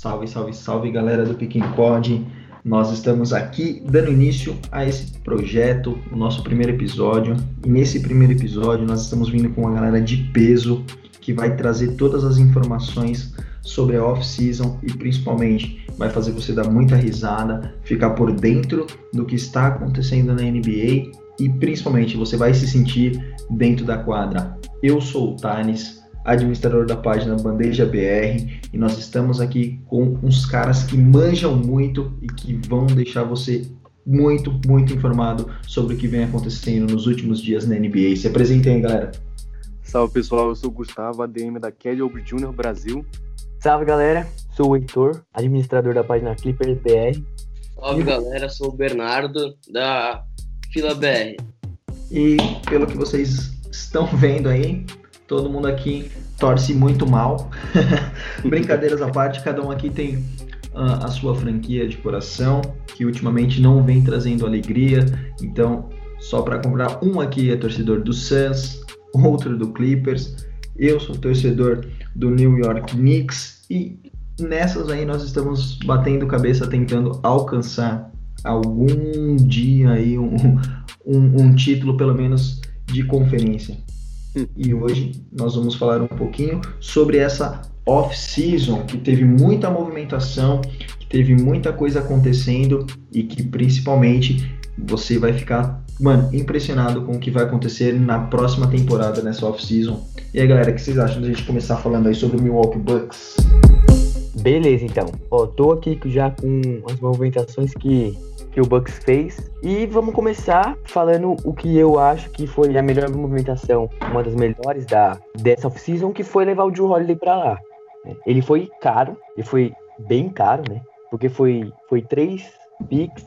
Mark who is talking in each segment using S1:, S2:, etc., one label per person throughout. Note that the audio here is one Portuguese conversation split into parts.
S1: Salve, salve, salve, galera do Piquim Pod. Nós estamos aqui dando início a esse projeto, o nosso primeiro episódio. E nesse primeiro episódio nós estamos vindo com uma galera de peso que vai trazer todas as informações sobre a off-season e principalmente vai fazer você dar muita risada, ficar por dentro do que está acontecendo na NBA e principalmente você vai se sentir dentro da quadra. Eu sou o Tanis, administrador da página Bandeja BR, e nós estamos aqui com uns caras que manjam muito e que vão deixar você muito, muito informado sobre o que vem acontecendo nos últimos dias na NBA. Se apresentem aí, galera.
S2: Salve pessoal, eu sou o Gustavo, ADM da Kelly Obre Junior Brasil.
S3: Salve galera, sou o Heitor, administrador da página Clippers BR.
S4: Salve galera, sou o Bernardo da Fila BR.
S1: E pelo que vocês estão vendo aí, Todo mundo aqui torce muito mal. Brincadeiras à parte, cada um aqui tem uh, a sua franquia de coração, que ultimamente não vem trazendo alegria. Então, só para comprar, um aqui é torcedor do Suns, outro do Clippers. Eu sou torcedor do New York Knicks e nessas aí nós estamos batendo cabeça tentando alcançar algum dia aí um, um, um título pelo menos de conferência. E hoje nós vamos falar um pouquinho sobre essa off-season que teve muita movimentação, que teve muita coisa acontecendo e que principalmente você vai ficar, mano, impressionado com o que vai acontecer na próxima temporada nessa off-season. E aí, galera, o que vocês acham da gente começar falando aí sobre o Milwaukee Bucks?
S3: Beleza, então. Ó, tô aqui já com as movimentações que que o Bucks fez. E vamos começar falando o que eu acho que foi a melhor movimentação, uma das melhores da dessa off-season, que foi levar o Drew Holiday para lá. Ele foi caro, ele foi bem caro, né? Porque foi, foi três picks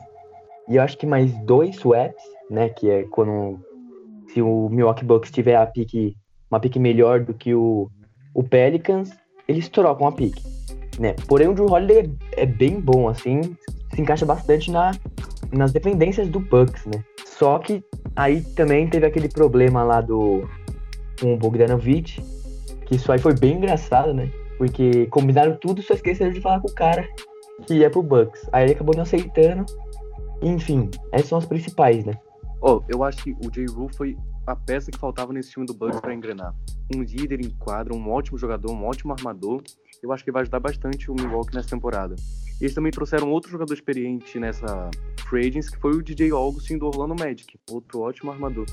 S3: e eu acho que mais dois swaps, né? Que é quando se o Milwaukee Bucks tiver a pick, uma pick melhor do que o, o Pelicans, eles trocam a pick. Né? Porém, o Drew Holiday é, é bem bom, assim, se encaixa bastante na, nas dependências do Bucks, né? Só que aí também teve aquele problema lá do com o Bogdanovich, que isso aí foi bem engraçado, né? Porque combinaram tudo, só esqueceram de falar com o cara que ia pro Bucks. Aí ele acabou não aceitando. Enfim, essas são as principais, né?
S2: Oh, eu acho que o J. Rule foi a peça que faltava nesse time do Bucks para engrenar. Um líder em quadra, um ótimo jogador, um ótimo armador. Eu acho que vai ajudar bastante o Milwaukee nessa temporada. Eles também trouxeram outro jogador experiente nessa free agents, que foi o DJ Augustin do Orlando Magic, outro ótimo armador.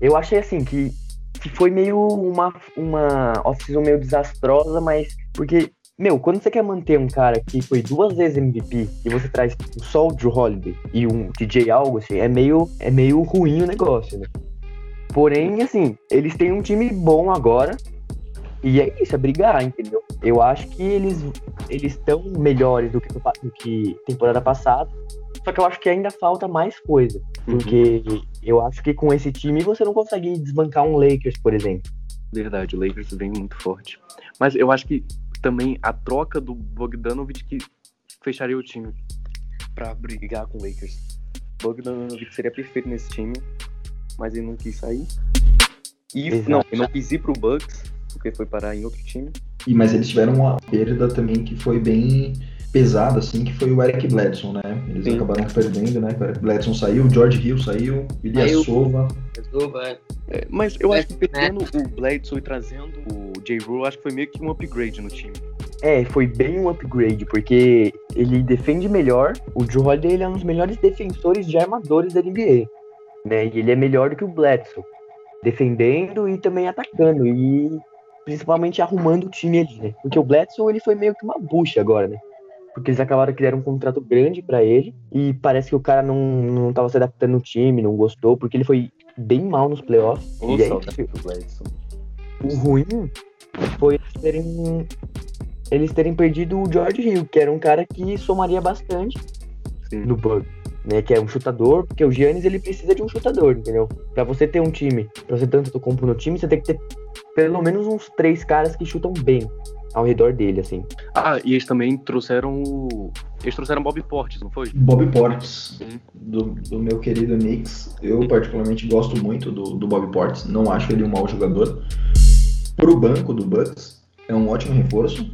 S3: Eu achei assim que, que foi meio uma, uma off-season meio desastrosa, mas porque, meu, quando você quer manter um cara que foi duas vezes MVP e você traz só o Drew Holiday e um DJ Augustin, é meio, é meio ruim o negócio, né? Porém, assim, eles têm um time bom agora, e é isso, é brigar, entendeu? Eu acho que eles eles estão melhores do que, do que temporada passada. Só que eu acho que ainda falta mais coisa. Uhum. Porque uhum. eu acho que com esse time você não consegue desbancar um Lakers, por exemplo.
S2: Verdade, o Lakers vem muito forte. Mas eu acho que também a troca do Bogdanovich que fecharia o time para brigar com o Lakers. Bogdanovich seria perfeito nesse time, mas ele não quis sair. E Exato. não, ele não quis ir pro Bucks porque foi parar em outro time.
S1: E, mas eles tiveram uma perda também que foi bem pesada, assim, que foi o Eric Bledson, né? Eles Sim. acabaram perdendo, né? O Eric Bledson saiu, o George Hill saiu, Ilya Sova.
S2: É. é, mas eu acho que perdendo o Bledson e trazendo o J. Rule, acho que foi meio que um upgrade no time.
S3: É, foi bem um upgrade, porque ele defende melhor. O Drew Holiday ele é um dos melhores defensores de armadores da NBA. Né? E ele é melhor do que o Bledson. Defendendo e também atacando. E principalmente arrumando o time ali, né? Porque o Bledsoe, ele foi meio que uma bucha agora, né? Porque eles acabaram de criar um contrato grande para ele e parece que o cara não, não tava se adaptando no time, não gostou, porque ele foi bem mal nos playoffs.
S2: e aí,
S3: o ruim foi eles terem, eles terem perdido o George Hill, que era um cara que somaria bastante Sim. no Bug. Né, que é um chutador, porque o Giannis ele precisa de um chutador, entendeu? Para você ter um time, pra você tanto compro no time, você tem que ter pelo menos uns três caras que chutam bem ao redor dele, assim.
S2: Ah, e eles também trouxeram o. Eles trouxeram Bob Portes, não foi?
S1: Bob Portes, do, do, meu querido Knicks. Eu, particularmente, gosto muito do, do Bob Portes. Não acho ele um mau jogador. Pro banco do Bucks, é um ótimo reforço.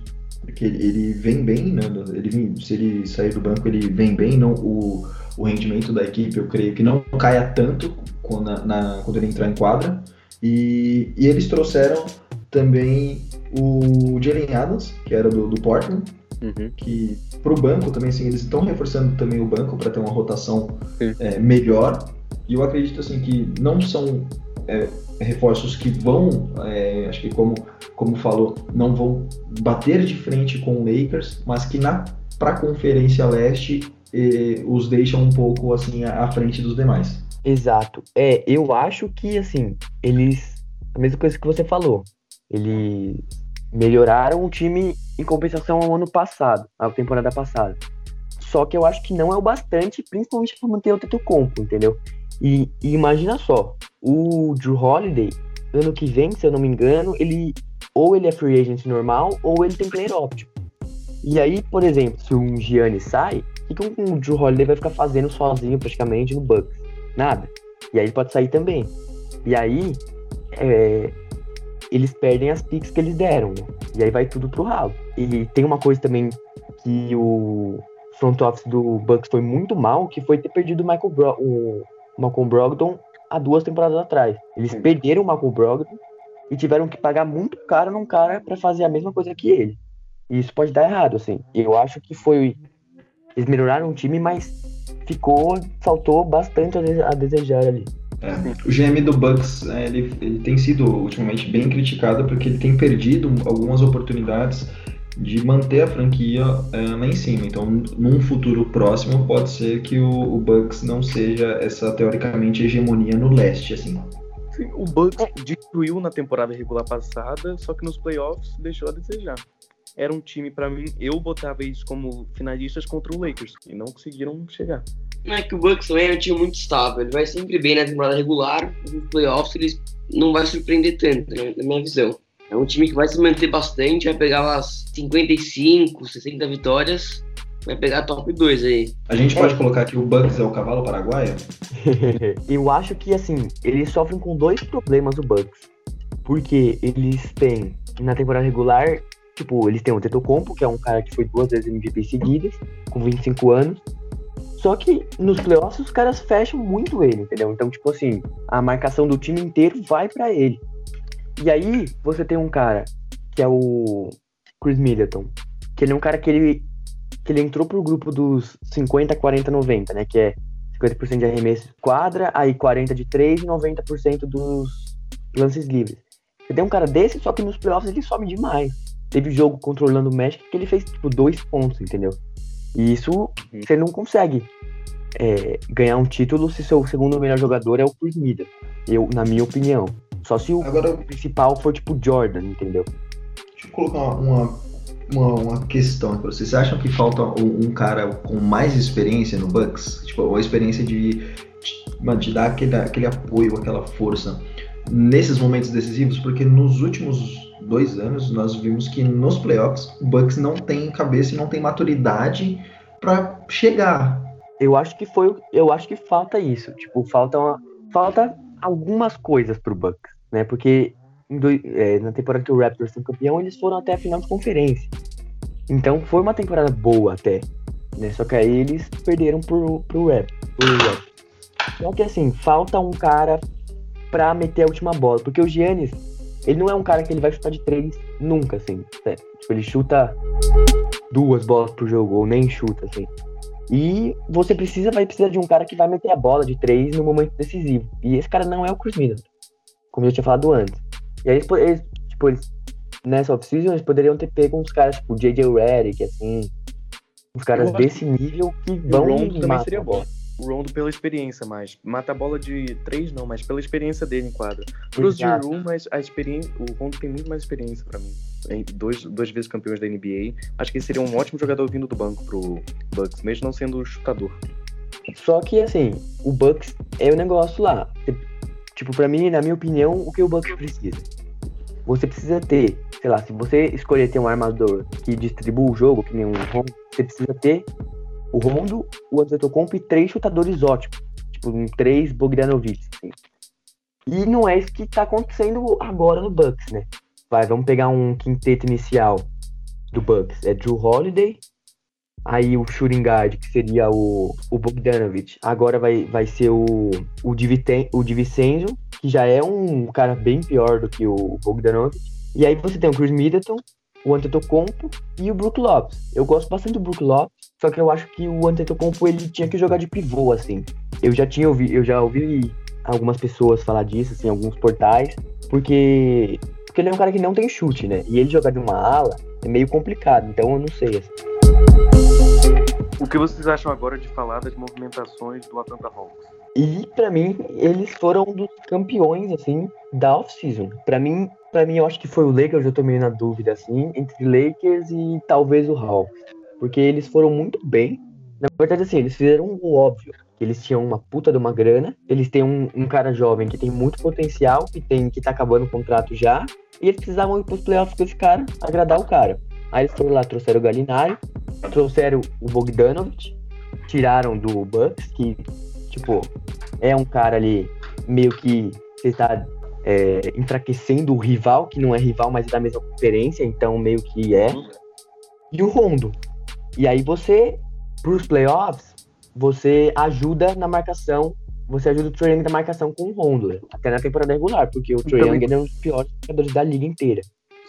S1: que ele, ele vem bem, né? Ele vem, se ele sair do banco, ele vem bem, não o, o rendimento da equipe, eu creio que não caia tanto quando, na, quando ele entrar em quadra. E, e eles trouxeram também o Jalen Adams, que era do, do Portland, uhum. que para o banco também, assim, eles estão reforçando também o banco para ter uma rotação é, melhor. E eu acredito assim que não são é, reforços que vão, é, acho que como, como falou, não vão bater de frente com o Lakers, mas que na para a Conferência Leste os deixam um pouco assim à frente dos demais.
S3: Exato. É, eu acho que assim, eles a mesma coisa que você falou. Eles melhoraram o time em compensação ao ano passado, à temporada passada. Só que eu acho que não é o bastante, principalmente para manter o teto compo, entendeu? E, e, imagina só, o Drew Holiday, ano que vem, se eu não me engano, ele ou ele é free agent normal ou ele tem player option. E aí, por exemplo, se um Gianni sai, o que, que o Drew Holiday vai ficar fazendo sozinho praticamente no Bucks? Nada. E aí ele pode sair também. E aí, é, eles perdem as picks que eles deram, né? E aí vai tudo pro ralo. E tem uma coisa também que o front office do Bucks foi muito mal, que foi ter perdido o Michael Bro o Malcolm Brogdon há duas temporadas atrás. Eles Sim. perderam o Michael Brogdon e tiveram que pagar muito caro num cara para fazer a mesma coisa que ele. E isso pode dar errado, assim. Eu acho que foi. Eles melhoraram o time, mas ficou. faltou bastante a desejar ali.
S1: É, o GM do Bucks é, ele, ele tem sido ultimamente bem criticado porque ele tem perdido algumas oportunidades de manter a franquia é, lá em cima. Então, num futuro próximo, pode ser que o, o, Bucks não seja essa teoricamente hegemonia no leste, assim.
S2: Sim, o Bucks destruiu na temporada regular passada, só que nos playoffs deixou a desejar. Era um time para mim, eu botava isso como finalistas contra o Lakers e não conseguiram chegar.
S4: Não é que o Bucks também é um time muito estável. Ele vai sempre bem na temporada regular, nos playoffs ele não vai surpreender tanto, né, na minha visão. É um time que vai se manter bastante, vai pegar umas 55, 60 vitórias, vai pegar top 2 aí.
S1: A gente pode é. colocar que o Bucks é o cavalo paraguaio?
S3: Eu acho que, assim, eles sofrem com dois problemas, o Bucks. Porque eles têm, na temporada regular, tipo, eles têm o Tetocompo, que é um cara que foi duas vezes MVP seguidas, com 25 anos. Só que nos playoffs os caras fecham muito ele, entendeu? Então, tipo assim, a marcação do time inteiro vai para ele. E aí você tem um cara que é o Chris Middleton, que ele é um cara que ele que ele entrou pro grupo dos 50, 40, 90, né, que é 50% de arremesso quadra, aí 40 de 3 e 90% dos lances livres. Você tem um cara desse, só que nos playoffs ele sobe demais. Teve jogo controlando o Magic que ele fez tipo dois pontos, entendeu? E isso uhum. você não consegue é, ganhar um título se seu segundo melhor jogador é o Chris. Eu, na minha opinião. Só se o Agora, principal for tipo Jordan, entendeu?
S1: Deixa eu colocar uma, uma, uma questão para vocês. Vocês acham que falta um, um, cara com mais experiência no Bucks? Tipo, uma experiência de, de, de dar aquele, aquele apoio, aquela força nesses momentos decisivos? Porque nos últimos dois anos, nós vimos que nos playoffs o Bucks não tem cabeça e não tem maturidade para chegar.
S3: Eu acho que foi, eu acho que falta isso, tipo, falta uma, falta algumas coisas pro Bucks, né? Porque é, na temporada que o Raptors foi campeão, eles foram até a final de conferência. Então foi uma temporada boa até, né? Só que aí eles perderam pro, pro Raptors. Rap. Só que assim, falta um cara pra meter a última bola, porque o Giannis ele não é um cara que ele vai chutar de três nunca, assim. É, tipo, ele chuta duas bolas por jogo, ou nem chuta, assim. E você precisa, vai precisar de um cara que vai meter a bola de três no momento decisivo. E esse cara não é o Chris Middleton, como eu tinha falado antes. E aí eles, eles tipo, eles, nessa off-season, eles poderiam ter pego uns caras, tipo, J.J. Redick, assim, uns caras desse nível que vão...
S2: O Rondo também seria bom o Rondo pela experiência mais. Mata a bola de três, não, mas pela experiência dele em quadra. Pros de Room, mas a experiência. O Rondo tem muito mais experiência para mim. Dois, duas vezes campeões da NBA. Acho que ele seria um ótimo jogador vindo do banco pro Bucks, mesmo não sendo chutador.
S3: Só que assim, o Bucks é o negócio lá. Tipo, para mim, na minha opinião, o que o Bucks precisa? Você precisa ter, sei lá, se você escolher ter um armador que distribua o jogo, que nem um Rondo, você precisa ter o Rondo, o Antetokounmpo e três chutadores ótimos. Tipo, três Bogdanovic. Assim. E não é isso que tá acontecendo agora no Bucks, né? Vai, vamos pegar um quinteto inicial do Bucks é Drew Holiday. Aí o shooting guard, que seria o, o Bogdanovich, agora vai, vai ser o, o, Diviten, o Divincenzo, que já é um cara bem pior do que o Bogdanovich. E aí você tem o Chris Middleton, o Antetokounmpo e o Brook Lopes. Eu gosto bastante do Brook Lopes, só que eu acho que o Antetokounmpo ele tinha que jogar de pivô, assim. Eu já tinha ouvido, eu já ouvi algumas pessoas falar disso, assim, alguns portais, porque porque ele é um cara que não tem chute, né? E ele jogar de uma ala é meio complicado, então eu não sei. Assim.
S2: O que vocês acham agora de falar das movimentações do Atlanta Hawks?
S3: E para mim, eles foram dos campeões assim da off-season. Para mim, para mim eu acho que foi o Lakers, eu tô meio na dúvida assim, entre Lakers e talvez o Hawks, porque eles foram muito bem. Na verdade assim, eles fizeram o óbvio eles tinham uma puta de uma grana, eles têm um, um, cara jovem que tem muito potencial, que tem que tá acabando o contrato já, e eles precisavam ir pros playoffs com esse cara, agradar o cara. Aí eles foram lá, trouxeram o Galinari, trouxeram o Bogdanovich, tiraram do Bucks, que, tipo, é um cara ali meio que você está é, enfraquecendo o rival, que não é rival, mas é da mesma conferência, então meio que é. E o Rondo. E aí você, pros playoffs, você ajuda na marcação, você ajuda o Trae Young na marcação com o Rondo, até na temporada regular, porque o Trae Young é um dos piores marcadores da liga inteira.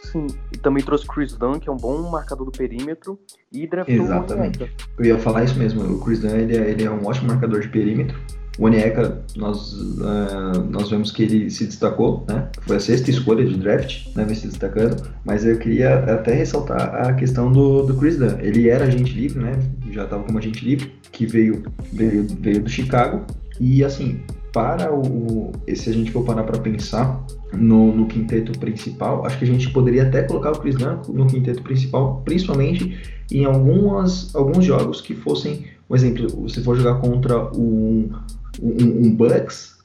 S2: Sim, e também trouxe Chris Dunn, que é um bom marcador do perímetro, e draftou
S1: Exatamente. Eu ia falar isso mesmo, o Chris Dunn ele é, ele é um ótimo marcador de perímetro, o Onyeka, nós, uh, nós vemos que ele se destacou, né? Foi a sexta escolha de draft, né? Vem se destacando. Mas eu queria até ressaltar a questão do, do Chris Dunn. Ele era agente livre, né? Já estava como agente livre, que veio, veio, veio do Chicago. E assim, para o. Se a gente for parar para pensar no, no, quinteto principal, acho que a gente poderia até colocar o Chris Dunn no quinteto principal, principalmente em algumas, alguns jogos que fossem. Um exemplo, se for jogar contra um, um, um Bucks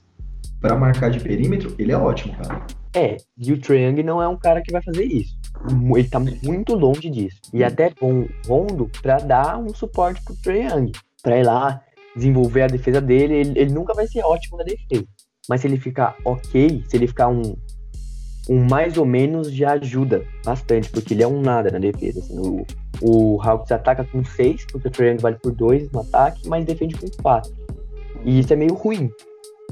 S1: para marcar de perímetro, ele é ótimo, cara.
S3: É, e o Triang não é um cara que vai fazer isso. Ele tá muito longe disso. E até bom Rondo para dar um suporte pro Triang, para ir lá desenvolver a defesa dele. Ele, ele, nunca vai ser ótimo na defesa. Mas se ele ficar ok, se ele ficar um, um mais ou menos, já ajuda bastante, porque ele é um nada na defesa. Assim, o, o Hawks ataca com 6, porque o Triang vale por 2 no ataque, mas defende com 4. E isso é meio ruim,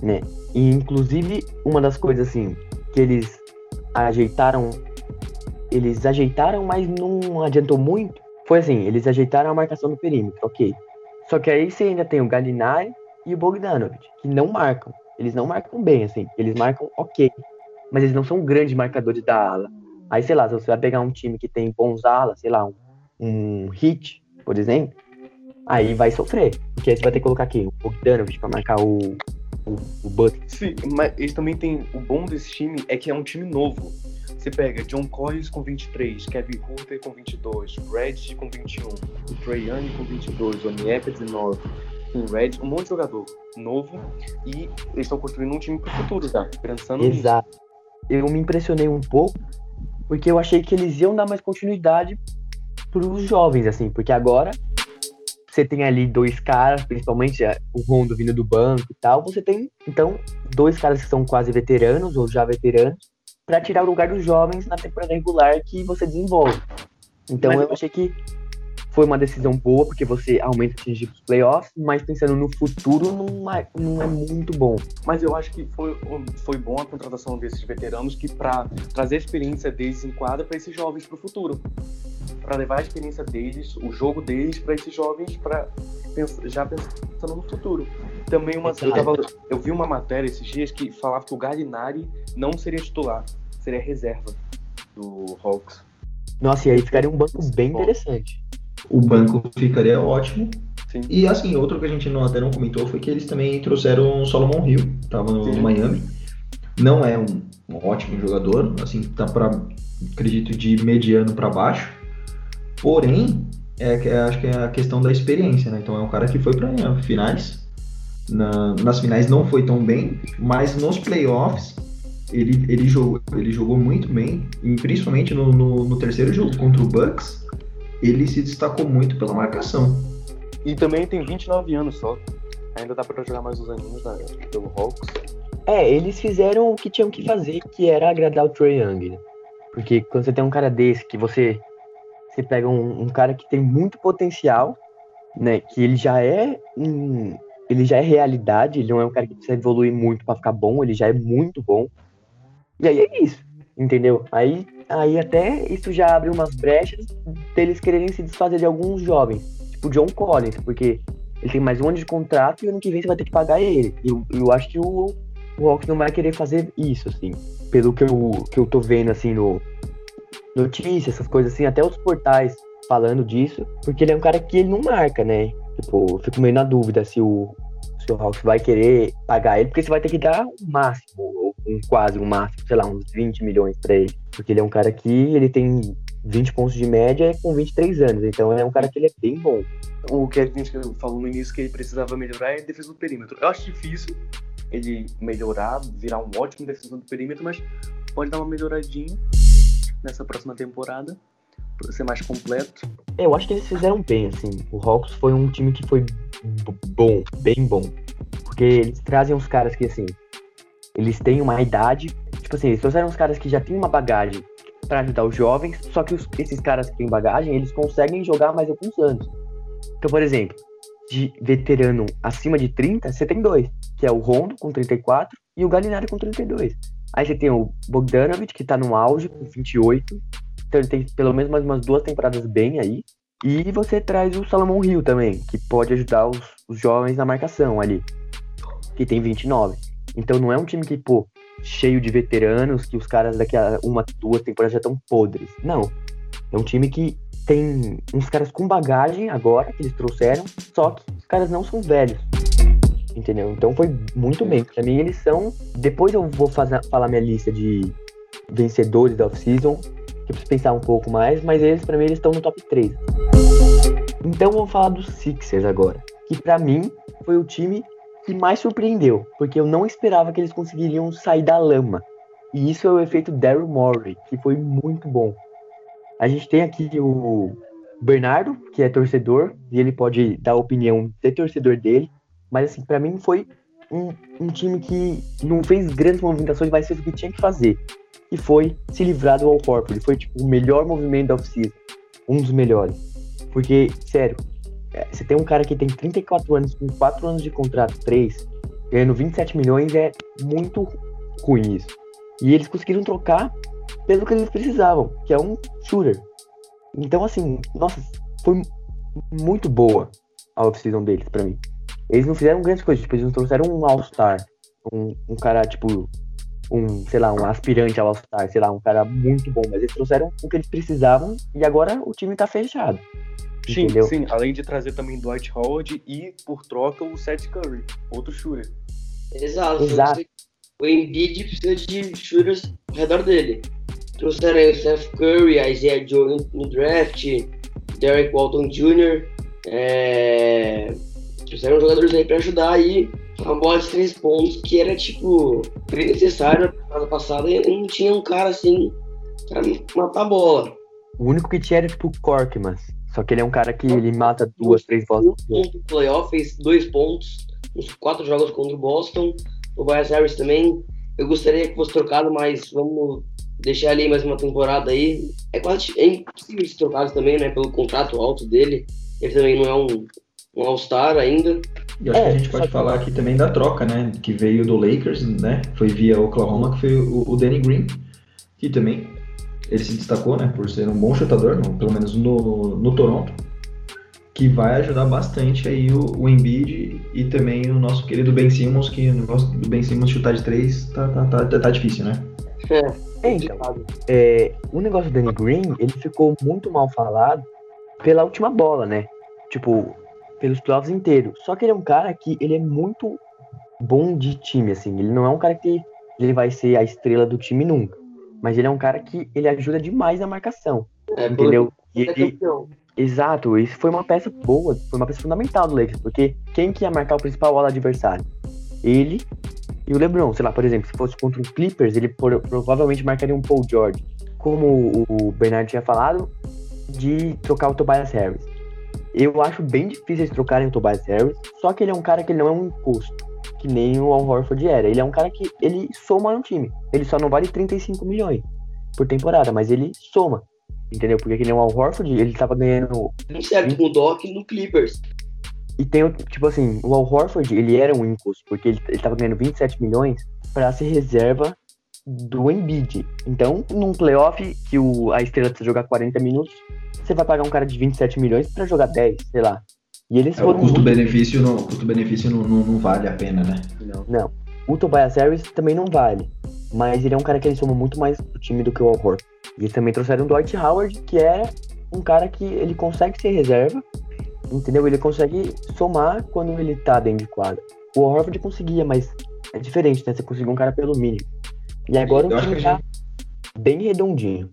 S3: né? E inclusive uma das coisas assim que eles ajeitaram, eles ajeitaram, mas não adiantou muito. Foi assim, eles ajeitaram a marcação do perímetro, ok. Só que aí você ainda tem o Galinari e o Bogdanovich, que não marcam. Eles não marcam bem, assim. Eles marcam ok. Mas eles não são grandes marcadores da ala. Aí, sei lá, se você vai pegar um time que tem bons alas, sei lá, um, um hit, por exemplo, aí vai sofrer. Porque aí você vai ter que colocar aqui o Bogdanovich pra marcar o, o, o Butler.
S2: Sim, mas eles também têm. O bom desse time é que é um time novo. Você pega John Collins com 23, Kevin Hunter com 22, Red com 21, o Trey Young com 22, o Onyeka 19, o Red, um monte de jogador novo e eles estão construindo um time pro futuro, tá? Pensando
S3: Exato. Nisso. Eu me impressionei um pouco porque eu achei que eles iam dar mais continuidade pros jovens, assim, porque agora você tem ali dois caras, principalmente é, o Rondo vindo do banco e tal, você tem, então, dois caras que são quase veteranos ou já veteranos, para tirar o lugar dos jovens na temporada regular que você desenvolve. Então mas eu achei que foi uma decisão boa, porque você aumenta a chance os playoffs, mas pensando no futuro não é, não é muito bom.
S2: Mas eu acho que foi, foi bom a contratação desses veteranos que para trazer a experiência deles em quadra para esses jovens para o futuro para levar a experiência deles, o jogo deles para esses jovens, para já pensando no futuro. Também uma, eu, tava, eu, vi uma matéria esses dias que falava que o Galinari não seria titular, seria reserva do Hawks.
S3: Nossa, e aí ficaria um banco bem interessante.
S1: O banco ficaria ótimo. Sim. E assim, outro que a gente não, até não comentou foi que eles também trouxeram o Solomon Hill, tava no Sim. Miami. Não é um, um ótimo jogador, assim, tá para acredito de mediano para baixo Porém, é, é, acho que é a questão da experiência, né? Então é um cara que foi para finais. Na, nas finais não foi tão bem, mas nos playoffs ele, ele, jogou, ele jogou muito bem, e principalmente no, no, no terceiro jogo contra o Bucks, ele se destacou muito pela marcação.
S2: E também tem 29 anos só. Ainda dá para jogar mais uns aninhos né, pelo Hawks.
S3: É, eles fizeram o que tinham que fazer, que era agradar o Trey Young, né? Porque quando você tem um cara desse que você você pega um, um cara que tem muito potencial, né? Que ele já é um, ele já é realidade, ele não é um cara que precisa evoluir muito para ficar bom, ele já é muito bom. E aí é isso, entendeu? Aí, aí até isso já abre umas brechas deles quererem se desfazer de alguns jovens, tipo John Collins, porque ele tem mais um ano de contrato e ano que vem você vai ter que pagar ele. Eu, eu acho que o, o Hawks não vai querer fazer isso, assim. Pelo que eu, que eu tô vendo, assim, no notícias, essas coisas assim, até os portais falando disso, porque ele é um cara que ele não marca, né? Tipo, eu fico meio na dúvida se o, se o Hawks vai querer pagar ele, porque você vai ter que dar o máximo, um, quase um máximo, sei lá, uns 20 milhões pra ele. Porque ele é um cara que ele tem 20 pontos de média com 23 anos, então é um cara que ele é bem bom.
S2: O que a gente falou no início que ele precisava melhorar é a defesa do perímetro. Eu acho difícil ele melhorar, virar um ótimo defensor do perímetro, mas pode dar uma melhoradinha nessa próxima temporada para ser mais completo.
S3: Eu acho que eles fizeram bem, assim. O Hawks foi um time que foi bom, bem bom. Porque eles trazem uns caras que, assim, eles têm uma idade. Tipo assim, eles trouxeram uns caras que já têm uma bagagem para ajudar os jovens, só que os, esses caras que têm bagagem, eles conseguem jogar mais alguns anos. Então, por exemplo, de veterano acima de 30, você tem dois, que é o Rondo com 34 e o Galinari com 32. Aí você tem o Bogdanovic, que tá no auge, com 28. Então ele tem pelo menos mais umas duas temporadas bem aí. E você traz o Salomon Hill também, que pode ajudar os, os jovens na marcação ali, que tem 29. Então não é um time que, pô, cheio de veteranos, que os caras daqui a uma, duas temporadas já estão podres. Não. É um time que tem uns caras com bagagem agora, que eles trouxeram, só que os caras não são velhos entendeu? Então foi muito bem. Pra mim, eles são. Depois eu vou fazer, falar minha lista de vencedores da off-season, que eu preciso pensar um pouco mais, mas eles, pra mim, eles estão no top 3. Então vamos falar dos Sixers agora, que para mim foi o time que mais surpreendeu, porque eu não esperava que eles conseguiriam sair da lama. E isso é o efeito Daryl Morey, que foi muito bom. A gente tem aqui o Bernardo, que é torcedor, e ele pode dar a opinião de torcedor dele. Mas, assim, para mim foi um, um, time que não fez grandes movimentações, mas fez o que tinha que fazer. E foi se livrar do Al Horford. Foi, tipo, o melhor movimento da off-season. Um dos melhores. Porque, sério, você tem um cara que tem 34 anos, com 4 anos de contrato, 3, ganhando 27 milhões, é muito ruim isso. E eles conseguiram trocar pelo que eles precisavam, que é um shooter. Então, assim, nossa, foi muito boa a off-season deles para mim. Eles não fizeram grandes coisas, tipo, eles não trouxeram um All-Star, um, um cara, tipo, um, sei lá, um aspirante ao All-Star, sei lá, um cara muito bom, mas eles trouxeram o que eles precisavam e agora o time tá fechado.
S2: Sim, entendeu? sim, além de trazer também Dwight Howard e, por troca, o Seth Curry, outro shooter.
S4: Exato. Exato. O Embiid precisa de shooters ao redor dele. Trouxeram aí o Seth Curry, a Isaiah Joe no draft, Derek Walton Jr., é trouxeram jogadores aí pra ajudar aí uma bola de três pontos que era, tipo, bem necessário na temporada passada e não tinha um cara assim pra matar a bola.
S3: O único que tinha era, tipo, o Corkman. Só que ele é um cara que ele mata duas, três bolas. Um
S4: ponto no playoff, fez dois pontos nos quatro jogos contra o Boston. O Bias Harris também. Eu gostaria que fosse trocado, mas vamos deixar ali mais uma temporada aí. É quase é impossível ser trocado também, né? Pelo contrato alto dele. Ele também não é um um All-Star ainda.
S1: E acho é, que a é, gente pode falar aqui também da troca, né? Que veio do Lakers, né? Foi via Oklahoma, que foi o, o Danny Green, que também ele se destacou, né? Por ser um bom chutador, no, pelo menos no, no Toronto, que vai ajudar bastante aí o, o Embiid e também o nosso querido Ben Simmons, que o negócio do Ben Simmons chutar de três tá, tá, tá, tá difícil, né?
S3: É, então, é, o negócio do Danny Green, ele ficou muito mal falado pela última bola, né? Tipo, pelos playoffs inteiros. Só que ele é um cara que ele é muito bom de time, assim. Ele não é um cara que ele vai ser a estrela do time nunca. Mas ele é um cara que ele ajuda demais na marcação. É, entendeu? E ele, exato, isso foi uma peça boa, foi uma peça fundamental do Lakers, porque quem que ia marcar o principal ala adversário? Ele e o LeBron. Sei lá, por exemplo, se fosse contra o Clippers, ele por, provavelmente marcaria um Paul George. Como o Bernard tinha falado, de trocar o Tobias Harris. Eu acho bem difícil eles trocarem o Tobias Harris, só que ele é um cara que ele não é um imposto, que nem o Al Horford era. Ele é um cara que ele soma no time. Ele só não vale 35 milhões por temporada, mas ele soma. entendeu? Porque aquele é o Al Horford, ele tava ganhando.
S4: Não certo o Doc no Clippers.
S3: E tem, tipo assim, o Al Horford, ele era um imposto, porque ele, ele tava ganhando 27 milhões para ser reserva do Embiid. Então, num playoff que o, a estrela precisa jogar 40 minutos, você vai pagar um cara de 27 milhões para jogar 10, sei lá. E eles
S1: é, foram. O custo-benefício não, custo -benefício não, não, não, vale a pena, né?
S3: Não. não. O Tobias Harris também não vale. Mas ele é um cara que ele soma muito mais pro time do que o Al Horford. E eles também trouxeram o Dwight Howard, que é um cara que ele consegue ser reserva, entendeu? Ele consegue somar quando ele tá dentro de quadra. O Horford conseguia, mas é diferente, né? Você conseguiu um cara pelo mínimo. E agora o time tá gente... bem redondinho.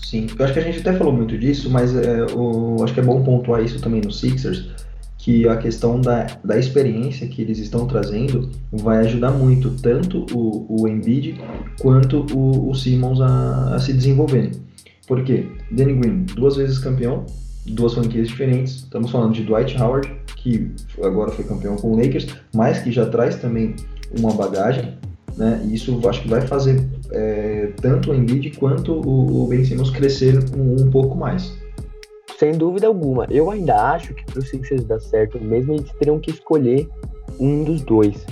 S1: Sim, eu acho que a gente até falou muito disso, mas é, o, acho que é bom pontuar isso também no Sixers, que a questão da, da experiência que eles estão trazendo vai ajudar muito, tanto o, o Embiid quanto o, o Simmons a, a se desenvolverem. Por quê? Danny Green, duas vezes campeão, duas franquias diferentes. Estamos falando de Dwight Howard, que agora foi campeão com o Lakers, mas que já traz também uma bagagem né? E isso acho que vai fazer é, tanto o Embiid quanto o, o Ben Simmons crescer um, um, pouco mais.
S3: Sem dúvida alguma. Eu ainda acho que para o Sixers dar certo mesmo, eles teriam que escolher um dos dois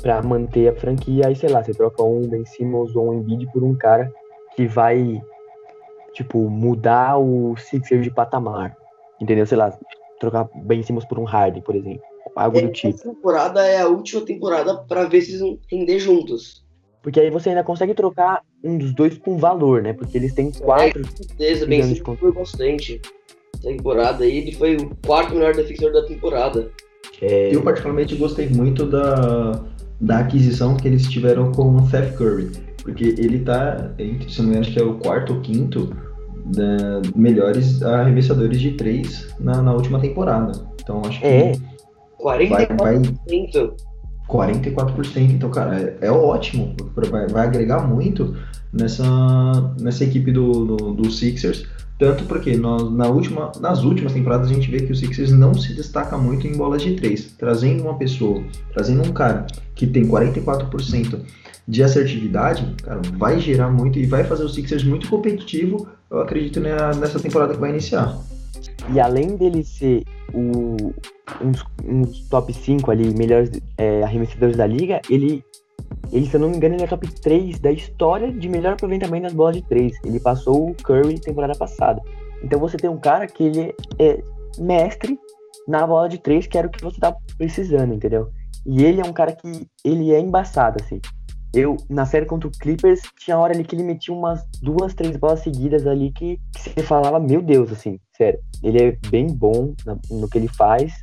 S3: para manter a franquia. Aí, sei lá, você troca um Ben Simmons ou um Embiid por um cara que vai, tipo, mudar o Sixers de patamar. Entendeu? Sei lá, trocar Ben Simmons por um Harden, por exemplo algo do tipo.
S4: Essa temporada é a última temporada para ver se eles vão render juntos.
S3: Porque aí você ainda consegue trocar um dos dois com valor, né? Porque eles têm quatro. É,
S4: com certeza, bem sim, foi bastante. Temporada aí, ele foi o quarto melhor defensor da temporada.
S1: É... Eu particularmente gostei muito da, da aquisição que eles tiveram com o Seth Curry. Porque ele tá, entre, se não me engano, acho que é o quarto ou quinto da, melhores arremessadores de três na, na última temporada. Então acho que.
S3: É
S4: 44%. Vai,
S1: vai 44%, então, cara, é, é ótimo. Vai, vai, agregar muito nessa, nessa equipe do, do, do Sixers. Tanto porque nós, na última, nas últimas temporadas a gente vê que o Sixers não se destaca muito em bolas de três. Trazendo uma pessoa, trazendo um cara que tem 44% de assertividade, cara, vai gerar muito e vai fazer o Sixers muito competitivo, eu acredito, nessa temporada que vai iniciar.
S3: E além dele ser o, um, dos, um dos top 5 ali, melhores é, arremessadores da liga, ele, ele, se eu não me engano, ele é top 3 da história de melhor aproveitamento nas bolas de 3. Ele passou o Curry temporada passada. Então você tem um cara que ele é mestre na bola de 3, que era o que você tá precisando, entendeu? E ele é um cara que ele é embaçado, assim. Eu, na série contra o Clippers, tinha hora ali que ele metia umas duas, três bolas seguidas ali que, que você falava, meu Deus, assim, sério. Ele é bem bom no que ele faz.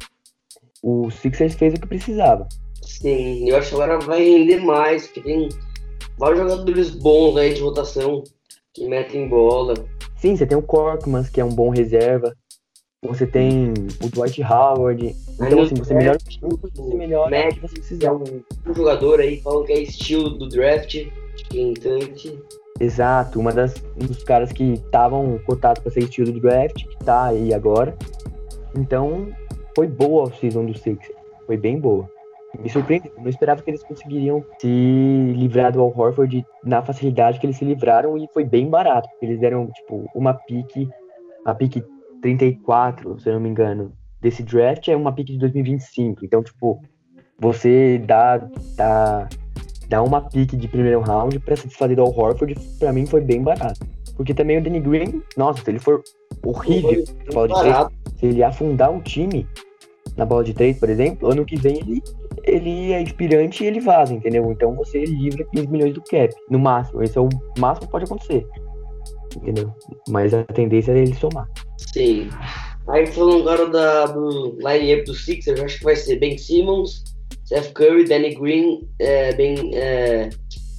S3: O Sixers fez o que precisava.
S4: Sim, eu acho que agora vai render mais, porque tem vários jogadores bons aí de rotação que metem bola.
S3: Sim, você tem o Corkmans, que é um bom reserva. Você tem o Dwight Howard. Então, assim, você melhora time, você melhora o que você precisar.
S4: Um, jogador aí falam que é estilo do draft, Kentucky.
S3: Exato, uma das, um dos caras que estavam cotados para ser estilo do draft, que tá aí agora. Então, foi boa a season do Six. Foi bem boa. Me surpreendeu. Não esperava que eles conseguiriam se livrar do Al Horford na facilidade que eles se livraram e foi bem barato. Eles deram, tipo, uma pique, a pique 34, se eu não me engano, desse draft é uma pick de 2025. Então, tipo, você dá, dá, dá uma pick de primeiro round para satisfazer do Al Horford, pra mim foi bem barato. Porque também o Danny Green, nossa, se ele for horrível de três, se ele afundar o time na bola de três, por exemplo, ano que vem ele, ele é inspirante e ele vaza, entendeu? Então você livra 15 milhões do cap, no máximo. Esse é o máximo que pode acontecer. Entendeu? Mas a tendência é ele somar.
S4: Sim. Aí falando agora da, do line-up do Sixers, acho que vai ser Ben Simmons, Seth Curry, Danny Green, é, ben, é,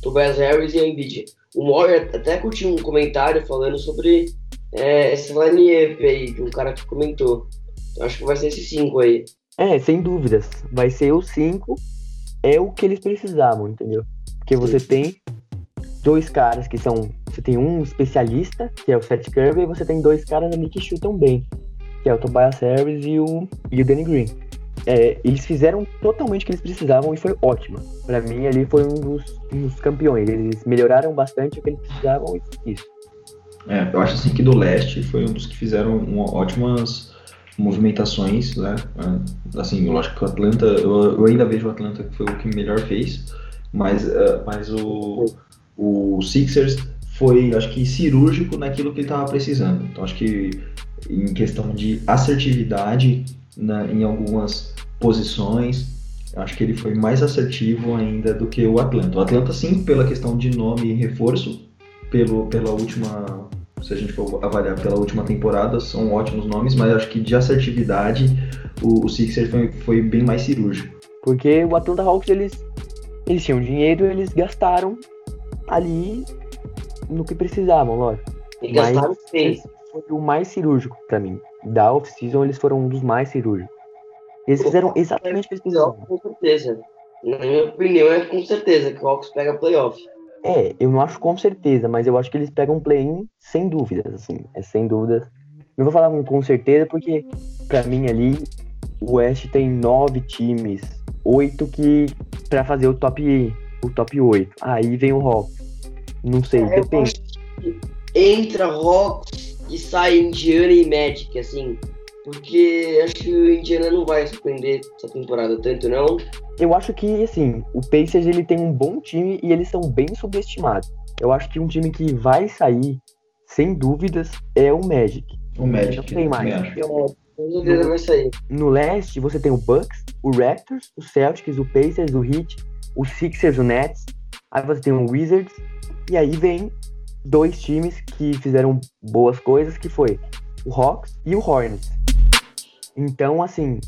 S4: Tobias Harris e Embiid. O Moore até curtiu um comentário falando sobre é, esse line-up aí, de um cara que comentou. Acho que vai ser esses cinco aí.
S3: É, sem dúvidas. Vai ser os cinco. É o que eles precisavam, entendeu? Porque você tem dois caras que são. Você tem um especialista, que é o Seth Curry, e você tem dois caras ali que chutam bem, que é o Tobias Harris e o, e o Danny Green. É, eles fizeram totalmente o que eles precisavam e foi ótimo. Para mim, ali foi um dos, um dos, campeões. Eles melhoraram bastante o que eles precisavam e isso.
S1: É, eu acho assim que do leste foi um dos que fizeram uma, ótimas movimentações, né? É, assim, lógico que o Atlanta, eu, eu, ainda vejo o Atlanta que foi o que melhor fez, mas, uh, mas o, o Sixers foi, acho que, cirúrgico naquilo que ele estava precisando. Então, acho que em questão de assertividade na, em algumas posições, acho que ele foi mais assertivo ainda do que o Atlanta. O Atlanta, sim, pela questão de nome e reforço, pelo, pela última, se a gente for avaliar pela última temporada, são ótimos nomes, mas acho que de assertividade o, o Sixers foi, foi bem mais cirúrgico.
S3: Porque o Atlanta Hawks, eles, eles tinham dinheiro, eles gastaram ali no que precisavam, lógico.
S4: E gastaram sim.
S3: Foi o mais cirúrgico para mim. Da off-season, eles foram um dos mais cirúrgicos. Eles fizeram exatamente o que eles precisavam.
S4: Com certeza. Na minha opinião, é com certeza que o Hawks pega playoff.
S3: É, eu não acho com certeza, mas eu acho que eles pegam play-in sem dúvidas, assim. É sem dúvidas. Não vou falar com, certeza, porque para mim ali, o West tem nove times, oito que para fazer o top o top 8. Aí vem o Hawks. Não sei, é, depende.
S4: Entra Hawks e sai Indiana e Magic, assim. Porque acho que o Indiana não vai surpreender essa temporada tanto, não.
S3: Eu acho que, assim, o Pacers ele tem um bom time e eles são bem subestimados. Eu acho que um time que vai sair, sem dúvidas, é o Magic.
S1: O Magic. Não
S3: tem mais.
S4: Com certeza vai sair.
S3: No leste, você tem o Bucks, o Raptors, o Celtics, o Pacers, o Heat, o Sixers, o Nets. Aí você tem o Wizards. E aí vem dois times que fizeram boas coisas, que foi o Hawks e o Hornets. Então, assim,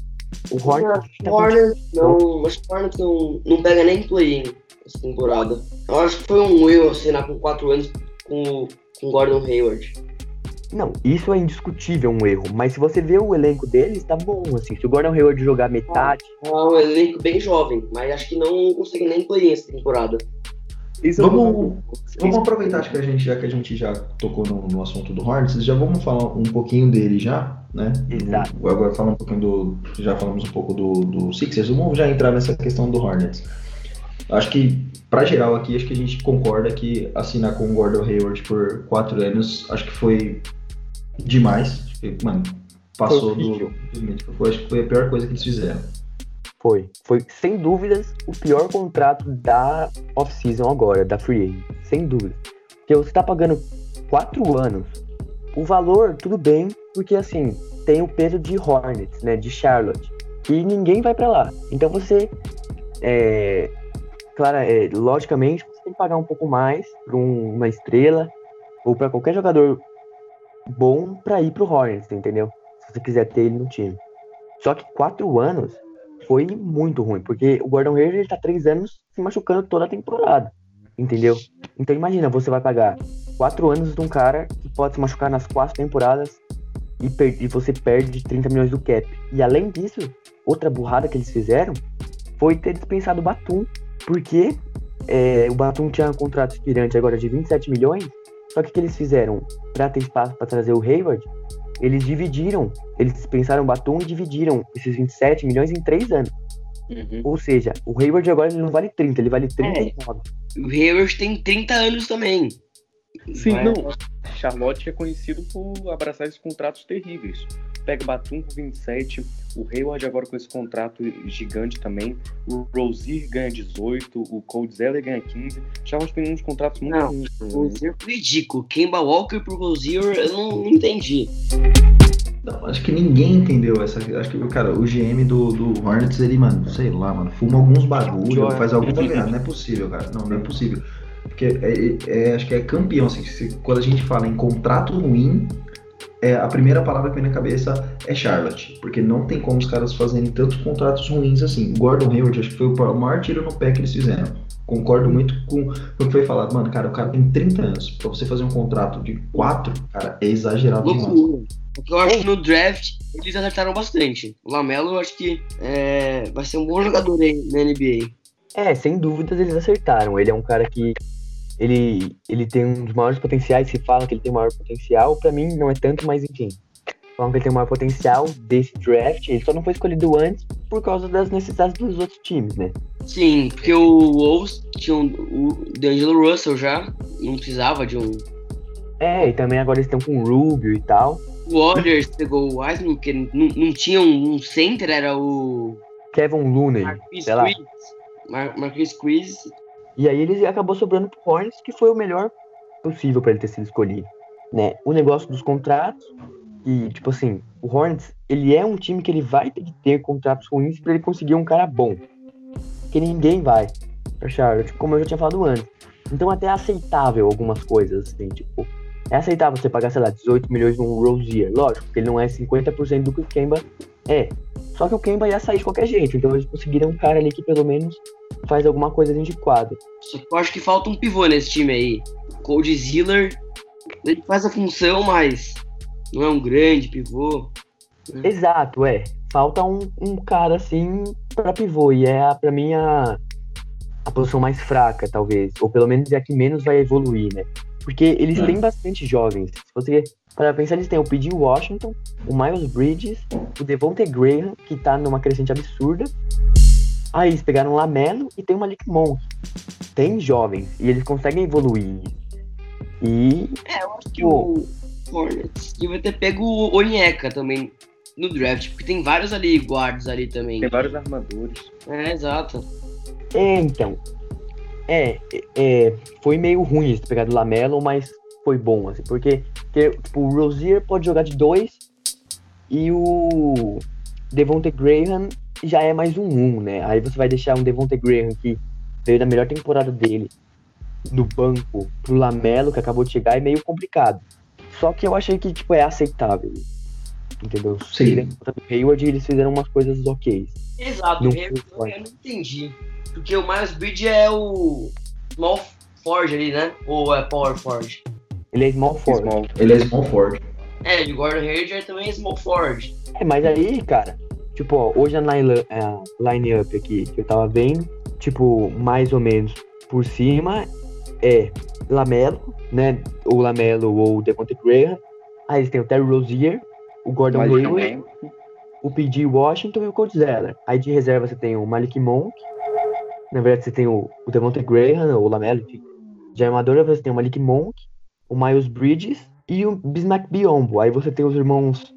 S3: o Hornets...
S4: Não, Hornets não, mas o Hornets não, não pega nem play-in essa temporada. Eu acho que foi um erro assinar com quatro anos com, com Gordon Hayward.
S3: Não, isso é indiscutível um erro, mas se você vê o elenco deles, tá bom, assim, se o Gordon Hayward jogar metade...
S4: É um elenco bem jovem, mas acho que não consegue nem play essa temporada.
S1: Isso vamos, vamos aproveitar acho que a gente, já que a gente já tocou no, no, assunto do Hornets, já vamos falar um pouquinho dele já, né?
S3: Exato.
S1: Agora falar um pouquinho do. Já falamos um pouco do, do Sixers, vamos já entrar nessa questão do Hornets. Acho que, para geral aqui, acho que a gente concorda que assinar com o Gordon Hayward por quatro anos, acho que foi demais. Acho que, mano, passou foi do, do. Foi, acho que foi a pior coisa que eles fizeram.
S3: Foi. Foi, sem dúvidas, o pior contrato da off-season agora, da Free Agent. Sem dúvida. Porque você tá pagando quatro anos. O valor, tudo bem, porque assim, tem o peso de Hornets, né? De Charlotte. E ninguém vai para lá. Então você. É, claro, é, logicamente, você tem que pagar um pouco mais para um, uma estrela ou para qualquer jogador bom para ir pro Hornets, entendeu? Se você quiser ter ele no time. Só que quatro anos foi muito ruim, porque o Gordon Hayward ele tá três anos se machucando toda a temporada, entendeu? Então imagina, você vai pagar quatro anos de um cara que pode se machucar nas quatro temporadas e, e você perde 30 milhões do cap. E além disso, outra burrada que eles fizeram foi ter dispensado o Batum, porque é, o Batum tinha um contrato expirante agora de 27 milhões, só que o que eles fizeram para ter espaço para trazer o Hayward eles dividiram, eles dispensaram o Batum e dividiram esses 27 milhões em três anos. Uhum. Ou seja, o Hayward agora ele não vale 30, ele vale 39.
S4: É. O Hayward tem 30 anos também.
S2: Sim, não. Charlotte é conhecido por abraçar esses contratos terríveis. Pega Batum com 27, o Hayward agora com esse contrato gigante também, o Rozier ganha 18, o Cold Zeller ganha 15. Charlotte tem uns contratos muito
S4: não, ruins. O Rozier foi ridículo. Kemba Walker pro Rozier, eu não, não entendi.
S1: Não, acho que ninguém entendeu essa. Acho que, cara, o GM do, do Hornets, ele, mano, sei lá, mano, fuma alguns bagulho, faz coisa. Não é possível, cara. Não, não é possível. Porque é, é, é, acho que é campeão, assim, se, quando a gente fala em contrato ruim, é, a primeira palavra que vem na cabeça é Charlotte, porque não tem como os caras fazerem tantos contratos ruins assim. O Gordon Hayward acho que foi o maior tiro no pé que eles fizeram. Concordo muito com o que foi falado. Mano, cara, o cara tem 30 anos. Pra você fazer um contrato de 4, cara, é exagerado demais.
S4: Porque eu acho que no draft eles acertaram bastante. O Lamelo eu acho que é, vai ser um bom jogador aí na NBA.
S3: É, sem dúvidas eles acertaram. Ele é um cara que ele, ele tem um dos maiores potenciais, se fala que ele tem o maior potencial, para mim não é tanto, mas enfim. Falam que ele tem o maior potencial desse draft, ele só não foi escolhido antes por causa das necessidades dos outros times, né?
S4: Sim, porque o Wolves tinha um, o D'Angelo Russell já, não precisava de um
S3: É, e também agora eles estão com o Rubio e tal.
S4: O Warriors pegou o Wiseman, porque não, não tinha um, um center, era o
S3: Kevin Looney,
S4: Marquis. Quiz. Mar Marquis Quiz.
S3: E aí ele acabou sobrando pro Hornets, que foi o melhor possível pra ele ter sido escolhido. Né? O negócio dos contratos, e tipo assim, o Hornets, ele é um time que ele vai ter que ter contratos ruins pra ele conseguir um cara bom. Que ninguém vai pra Charlotte, como eu já tinha falado antes. Então até é aceitável algumas coisas, assim, tipo, é aceitável você pagar, sei lá, 18 milhões num Rozier, lógico, porque ele não é 50% do que o Kemba é. Só que o Kemba ia sair de qualquer jeito, então eles conseguiram um cara ali que pelo menos faz alguma coisa dentro de quadro.
S4: Só que eu acho que falta um pivô nesse time aí. Cold Ziller, ele faz a função, mas não é um grande pivô.
S3: Exato, é. Falta um, um cara assim pra pivô, e é a- pra mim a, a posição mais fraca, talvez. Ou pelo menos é a que menos vai evoluir, né? Porque eles
S1: É.
S3: têm bastante jovens. Se você para pensar, eles têm o P.D. Washington, o Miles Bridges, o Devontae Graham, que tá numa crescente absurda. Aí eles pegaram o Lamelo e tem o Malik Monk. Tem jovens, e eles conseguem evoluir. E
S4: É, eu acho que o Hornets devia ter pego o Onyeka também no draft, porque tem vários ali guardas ali também.
S2: Tem vários armadores.
S4: É, exato.
S3: É, então. É, é, foi meio ruim eles ter pegado o Lamelo, mas foi bom, assim, porque que, tipo, o Rozier pode jogar de dois e o Devontae Graham já é mais um um, né? Aí você vai deixar um Devontae Graham que veio da melhor temporada dele no banco pro Lamelo, que acabou de chegar, é meio complicado. Só que eu achei que, tipo, é aceitável. Entendeu?
S1: Sim.
S3: Tirando o Hayward, eles fizeram umas coisas ok.
S4: Exato,
S3: Não
S4: eu, eu, eu não entendi. Porque o Miles Bridge é o Small Forge ali, né? Ou é Power Forge?
S3: Ele é small forward.
S2: Small.
S1: Ele é small forward.
S4: É, e o Gordon Hayward também é Small Forge.
S3: É, mas aí, cara, tipo, ó, hoje a line- a line-up aqui que eu tava vendo, tipo, mais ou menos por cima é Lamelo, né? Ou Lamelo ou Devontae Graham. Aí eles têm o Terry Rozier, o Gordon Hayward, o P.G. Washington e o Cody Zeller. Aí de reserva você tem o Malik Monk. Na verdade, você tem o, o Devontae Graham, ou o Lamelo, enfim. De armadora você tem o Malik Monk, o Miles Bridges e o Bismack Biombo. Aí você tem os irmãos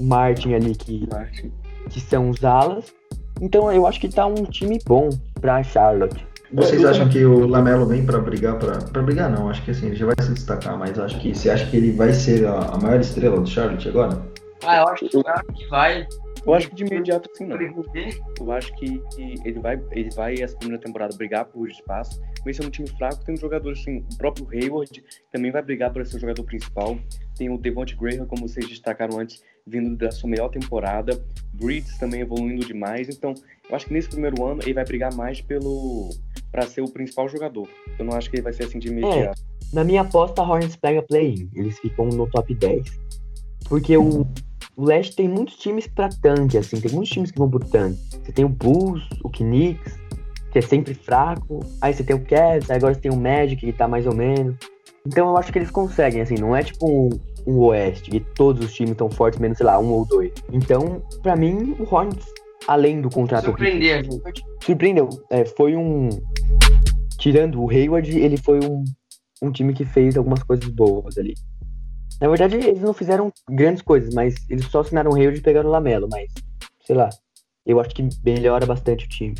S3: Martin ali, que
S2: Martin.
S3: que são os alas. Então eu acho que tá um time bom pra Charlotte.
S1: Vocês acham que o Lamelo vem pra brigar pra. Pra brigar não, acho que assim, ele já vai se destacar, mas acho que. Você acha que ele vai ser a, a maior estrela do Charlotte agora?
S4: Ah, eu acho, eu acho que vai.
S2: Eu acho que de imediato sim, não. Eu acho que ele vai, ele vai essa primeira temporada brigar por espaço. Mas esse é um time fraco, tem um jogador assim, o próprio Hayward também vai brigar para ser o jogador principal. Tem o Devonte Graham, como vocês destacaram antes, vindo da sua melhor temporada. Bridges também evoluindo demais. Então, eu acho que nesse primeiro ano ele vai brigar mais pelo para ser o principal jogador. Eu não acho que ele vai ser assim de imediato.
S3: Na minha aposta, a Hornets pega play-in. Eles ficam no top 10. Porque o, o leste tem muitos times pra tanque, assim. Tem muitos times que vão pro tanque. Você tem o Bulls, o Knicks, que é sempre fraco. Aí você tem o Cavs, agora você tem o Magic, que tá mais ou menos. Então eu acho que eles conseguem, assim. Não é tipo um, oeste, que todos os times estão fortes, menos, sei lá, um ou dois. Então, pra mim, o Hornets, além do contrato...
S4: Surpreender, gente.
S3: surpreendeu. É, foi um. Tirando o Hayward, ele foi um, um time que fez algumas coisas boas ali. Na verdade, eles não fizeram grandes coisas, mas eles só assinaram o Hayward e pegaram o Lamelo, mas, sei lá, eu acho que melhora bastante o time.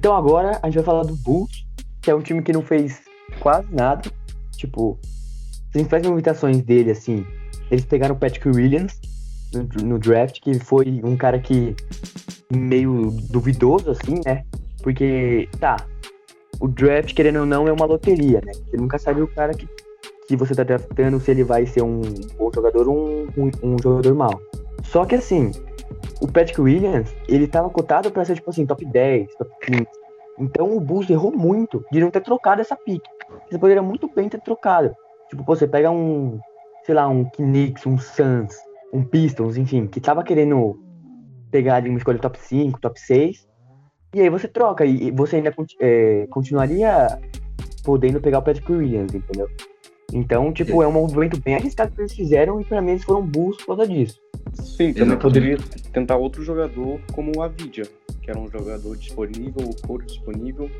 S3: Então agora a gente vai falar do Bulls, que é um time que não fez quase nada. Tipo, se a gente faz movimentações dele assim, eles pegaram o Patrick Williams no, no draft, que foi um cara que meio duvidoso, assim, né? Porque, tá, o draft, querendo ou não, é uma loteria, né? Você nunca sabe o cara que, que você tá draftando, se ele vai ser um bom jogador ou um, um, um jogador mau. Só que, assim, o Patrick Williams, ele tava cotado pra ser, tipo assim, top 10, top 15. Então o Bulls errou muito de não ter trocado essa pick. Você poderia muito bem ter trocado. Tipo, pô, você pega um, sei lá, um Knicks, um Suns, um Pistons, enfim, que tava querendo pegar ali uma escolha top 5, top 6. E aí você troca, e você ainda é, continuaria podendo pegar o Patrick Williams, entendeu? Então, tipo, é um movimento bem arriscado que eles fizeram e pra mim eles foram burros por causa disso.
S2: Sim, também
S1: Exatamente.
S2: poderia tentar outro jogador como o Avidia, que era um jogador disponível, o couro disponível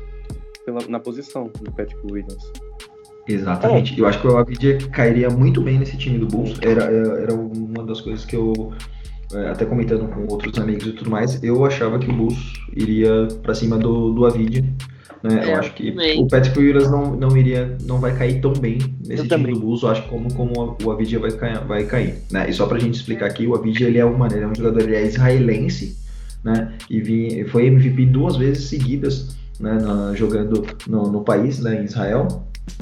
S2: pela, na posição do Patrick Williams.
S1: Exatamente. Eu acho que o Avidia cairia muito bem nesse time do Bulls. Era, era uma das coisas que eu, é, até comentando com outros amigos e tudo mais, eu achava que o Bulls iria para cima do, do Avidia. Né?
S4: É,
S1: eu acho que
S4: também.
S1: o Patrick Williams não, não iria, não vai cair tão bem nesse
S3: Eu
S1: time
S3: também.
S1: do Bulls. Eu acho como, como o Avidia vai cair, vai cair. Né? E só pra gente explicar aqui, o Avidia ele é, uma, ele é um jogador ele é israelense, né? E foi MVP duas vezes seguidas, né? na- jogando no, no país, né? Em Israel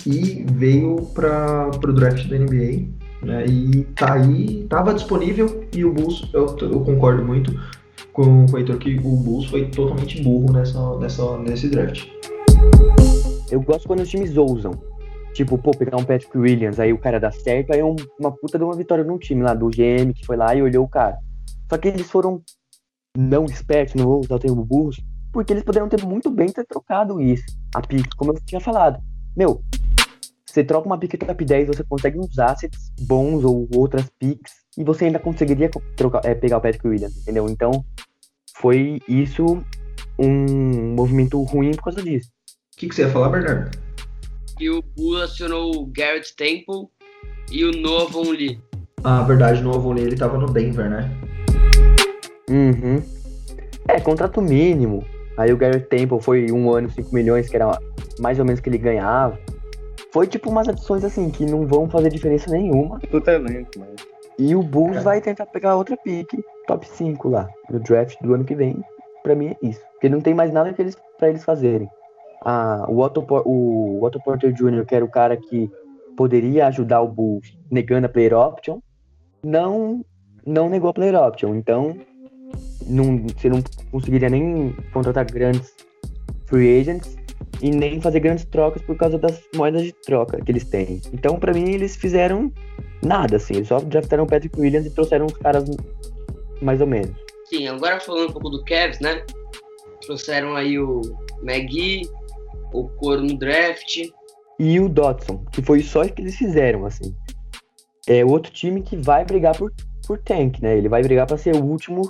S1: e veio para o draft da NBA, né? E tá aí, tava disponível e o Bulls, eu, eu concordo muito com, com o Heitor que o Bulls foi totalmente burro nessa, nessa, nesse draft.
S3: Eu gosto quando os times ousam. Tipo, pô, pegar um Patrick Williams, aí o cara dá certo, aí é um- uma puta de uma vitória num time lá, do GM, que foi lá e olhou o cara. Só que eles foram não espertos, não vou usar o termo burros, porque eles poderiam ter muito bem ter trocado isso, a pique, como eu tinha falado. Meu, você troca uma pique top 10, você consegue uns assets bons ou outras picks, e você ainda conseguiria co- trocar, é, pegar o Patrick Williams, entendeu? Então, foi isso um movimento ruim por causa disso.
S1: O que, que você ia falar, Bernardo?
S4: E o Bulls acionou o Garrett Temple e o Noah Von Lee.
S1: Ah, verdade, no Avon ele tava no Denver, né?
S3: Uhum. É, contrato mínimo. Aí o Garrett Temple foi um ano, 5 milhões, que era mais ou menos o que ele ganhava. Foi tipo umas adições assim, que não vão fazer diferença nenhuma.
S2: Do talento, mas.
S3: E o Bulls
S1: É.
S3: vai tentar pegar outra pique, top 5 lá, no draft do ano que vem. Pra mim é isso. Porque não tem mais nada que eles, pra eles fazerem. Ah, o, Otto, o Otto Porter Jr., que era o cara que poderia ajudar o Bulls negando a player option, não, não negou a player option. Então, não, você não conseguiria nem contratar grandes free agents e nem fazer grandes trocas por causa das moedas de troca que eles têm. Então, pra mim, eles fizeram nada, assim. Eles só draftaram o Patrick Williams e trouxeram os caras mais ou menos.
S4: Sim, agora falando um pouco do Cavs, né? Trouxeram aí o McGee, o Coro no draft.
S3: E o Dotson, que foi só isso que eles fizeram, assim. É outro time que vai brigar por, por tank, né? Ele vai brigar pra ser o último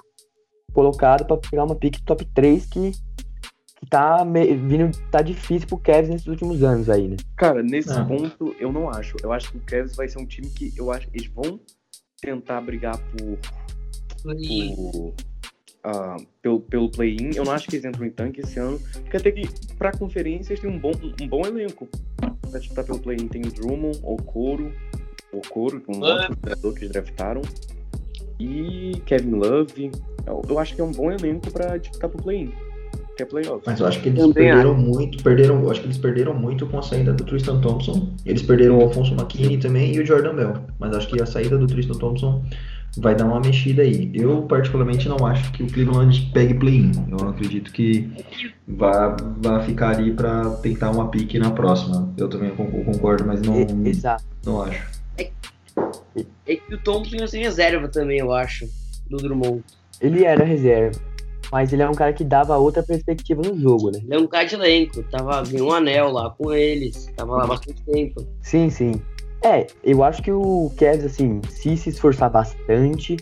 S3: colocado pra pegar uma pick top 3 que, que tá, me- vindo, tá difícil pro Cavs nesses últimos anos aí, né?
S2: Cara, nesse
S1: Ah.
S2: ponto, eu não acho. Eu acho que o Cavs vai ser um time que eu acho que eles vão tentar brigar por, por, ah, pelo, pelo play-in. Eu não acho que eles entram em tanque esse ano. Porque até que pra conferência eles têm um bom, um bom elenco. Pra disputar pelo play-in tem o Drummond, o Coro, o Coro, que é um ótimo jogador que eles draftaram. E Kevin Love. Eu, eu acho que é um bom elenco pra disputar pro play-in. Que é playoff.
S1: Mas eu acho que eles
S4: Também
S1: perderam muito, perderam, eu acho que eles perderam muito com a saída do Tristan Thompson. Eles perderam o Alfonso McKinney também e o Jordan Bell. Mas acho que a saída do Tristan Thompson vai dar uma mexida aí. Eu particularmente não acho que o Cleveland pegue play-in. Eu não acredito que vá, vá ficar ali para tentar uma pique na próxima. Eu também con- concordo, mas não,
S3: Exato.
S1: não acho.
S4: é que o Thompson ia ser reserva também, eu acho, do Drummond.
S3: Ele era reserva, mas ele é um cara que dava outra perspectiva no jogo, né?
S4: Ele é um cara de elenco, tava, ganhou um anel lá com eles, tava lá bastante tempo.
S3: Sim, sim. É, eu acho que o Cavs, assim, se se esforçar bastante,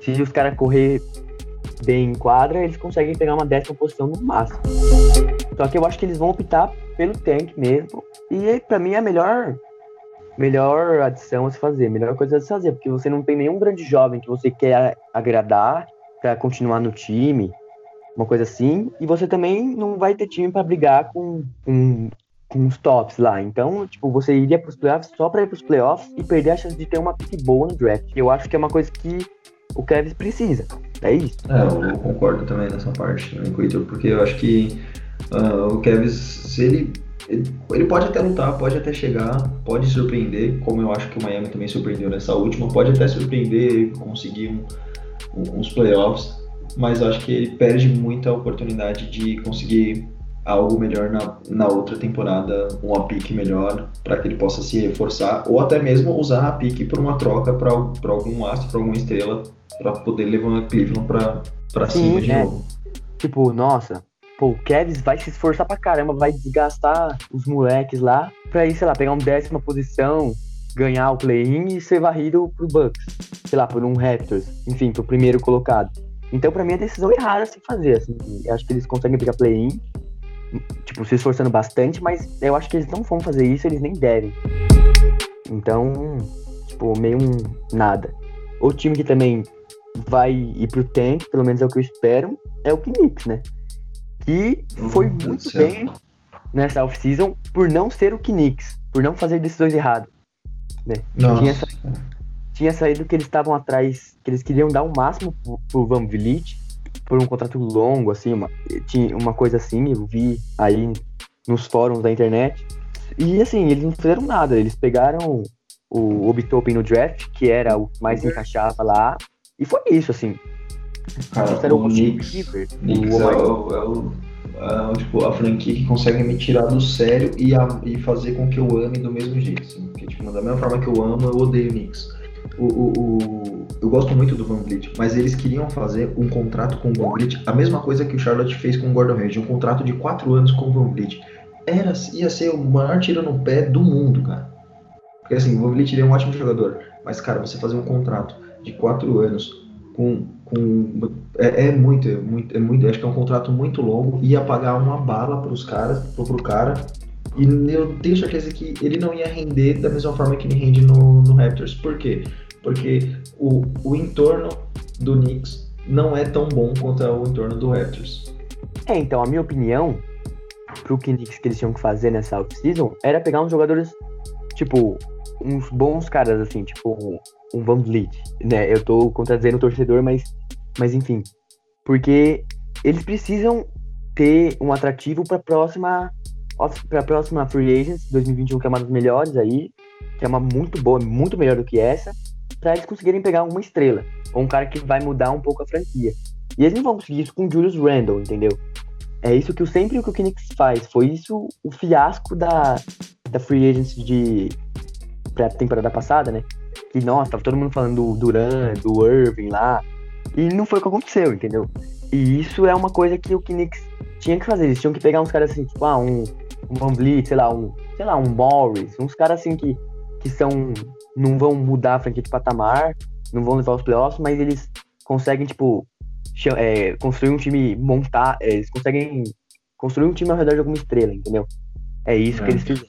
S3: se os caras correr bem em quadra, eles conseguem pegar uma décima posição no máximo. Só que eu acho que eles vão optar pelo tank mesmo. E pra mim é a melhor, melhor adição a se fazer, melhor coisa a se fazer, porque você não tem nenhum grande jovem que você quer agradar pra continuar no time, uma coisa assim, e você também não vai ter time pra brigar com, com com os tops lá. Então, tipo, você iria pros playoffs só pra ir pros playoffs e perder a chance de ter uma pick boa no draft. Eu acho que é uma coisa que o Cavs precisa. É isso.
S1: É, eu concordo também nessa parte também com o Heitor, porque eu acho que ah, o Kevs, se ele, ele. pode até lutar, pode até chegar, pode surpreender, como eu acho que o Miami também surpreendeu nessa última, pode até surpreender, conseguir um- um- uns playoffs, mas acho que ele perde muita oportunidade de conseguir algo melhor na, na outra temporada, uma pique melhor, para que ele possa se reforçar, ou até mesmo usar a pique por uma troca para algum astro, para alguma estrela, para poder levar a Cleveland para cima de
S3: é.
S1: novo.
S3: Tipo, nossa, pô, o Cavs vai se esforçar pra caramba, vai desgastar os moleques lá pra ir, sei lá, pegar uma décima posição, ganhar o play-in e ser varrido pro Bucks. Sei lá, por um Raptors, enfim, pro primeiro colocado. Então, pra mim, é decisão errada se fazer, assim. Eu acho que eles conseguem pegar play-in tipo, se esforçando bastante, mas eu acho que eles não vão fazer isso, eles nem devem. Então, tipo, meio um nada. O time que também vai ir pro tank, pelo menos é o que eu espero, é o Knicks, né? Que foi muito bem nessa off-season por não ser o Knicks, por não fazer decisões erradas.
S1: Nossa.
S3: Tinha, sa- tinha saído que eles estavam atrás, que eles queriam dar o máximo pro, pro Van Vliet por um contrato longo, assim, uma, tinha uma coisa assim, eu vi aí nos fóruns da internet. E assim, eles não fizeram nada, eles pegaram o Obitopen no draft, que era o que mais se encaixava lá, e foi isso, assim.
S1: Cara, o
S3: Austin
S1: Knicks, Knicks
S3: o
S1: é, o, é, o, é o, tipo, a franquia que consegue me tirar do sério e, a- e fazer com que eu ame do mesmo jeito. Assim. Tipo, da mesma forma que eu amo, eu odeio Knicks. O, o, o- eu gosto muito do Van Vliet, mas eles queriam fazer um contrato com o Van Vliet, a mesma coisa que o Charlotte fez com o Gordon Hayward, um contrato de 4 anos com o Van Vliet. Era, ia ser o maior tiro no pé do mundo, cara. Porque assim, o Van Vliet é um ótimo jogador, mas cara, você fazer um contrato de 4 anos com, com é, é muito, é muito, é muito, acho que é um contrato muito longo, ia pagar uma bala pros caras, pro, pro cara, e eu tenho certeza que ele não ia render da mesma forma que ele rende no, no Raptors. Por quê? Porque o, o entorno do Knicks não é tão bom quanto é o entorno do Raptors.
S3: É, então, a minha opinião pro Knicks que eles tinham que fazer nessa off-season era pegar uns jogadores, tipo, uns bons caras, assim, tipo, um Van Vliet, né? Eu tô contradizendo o torcedor, mas, mas enfim. Porque eles precisam ter um atrativo pra próxima off- pra próxima Free Agents 2021, que é uma das melhores aí, que é uma muito boa, muito melhor do que essa, pra eles conseguirem pegar uma estrela, ou um cara que vai mudar um pouco a franquia. E eles não vão conseguir isso com o Julius Randle, entendeu? É isso que o sempre o que o Knicks faz. Foi isso o fiasco da, da Free Agents de pra temporada passada, né? Que, nossa, tava todo mundo falando do Duran, do Irving lá. E não foi o que aconteceu, entendeu? E isso é uma coisa que o Knicks tinha que fazer. Eles tinham que pegar uns caras assim, tipo, ah, um, um Van Vliet, sei lá, um, sei lá, um Morris, uns caras assim que, que são. não vão mudar a franquia de patamar, não vão levar os playoffs, mas eles conseguem, tipo, é, construir um time montar, é, eles conseguem construir um time ao redor de alguma estrela, entendeu? É isso
S1: É.
S3: que eles fizeram.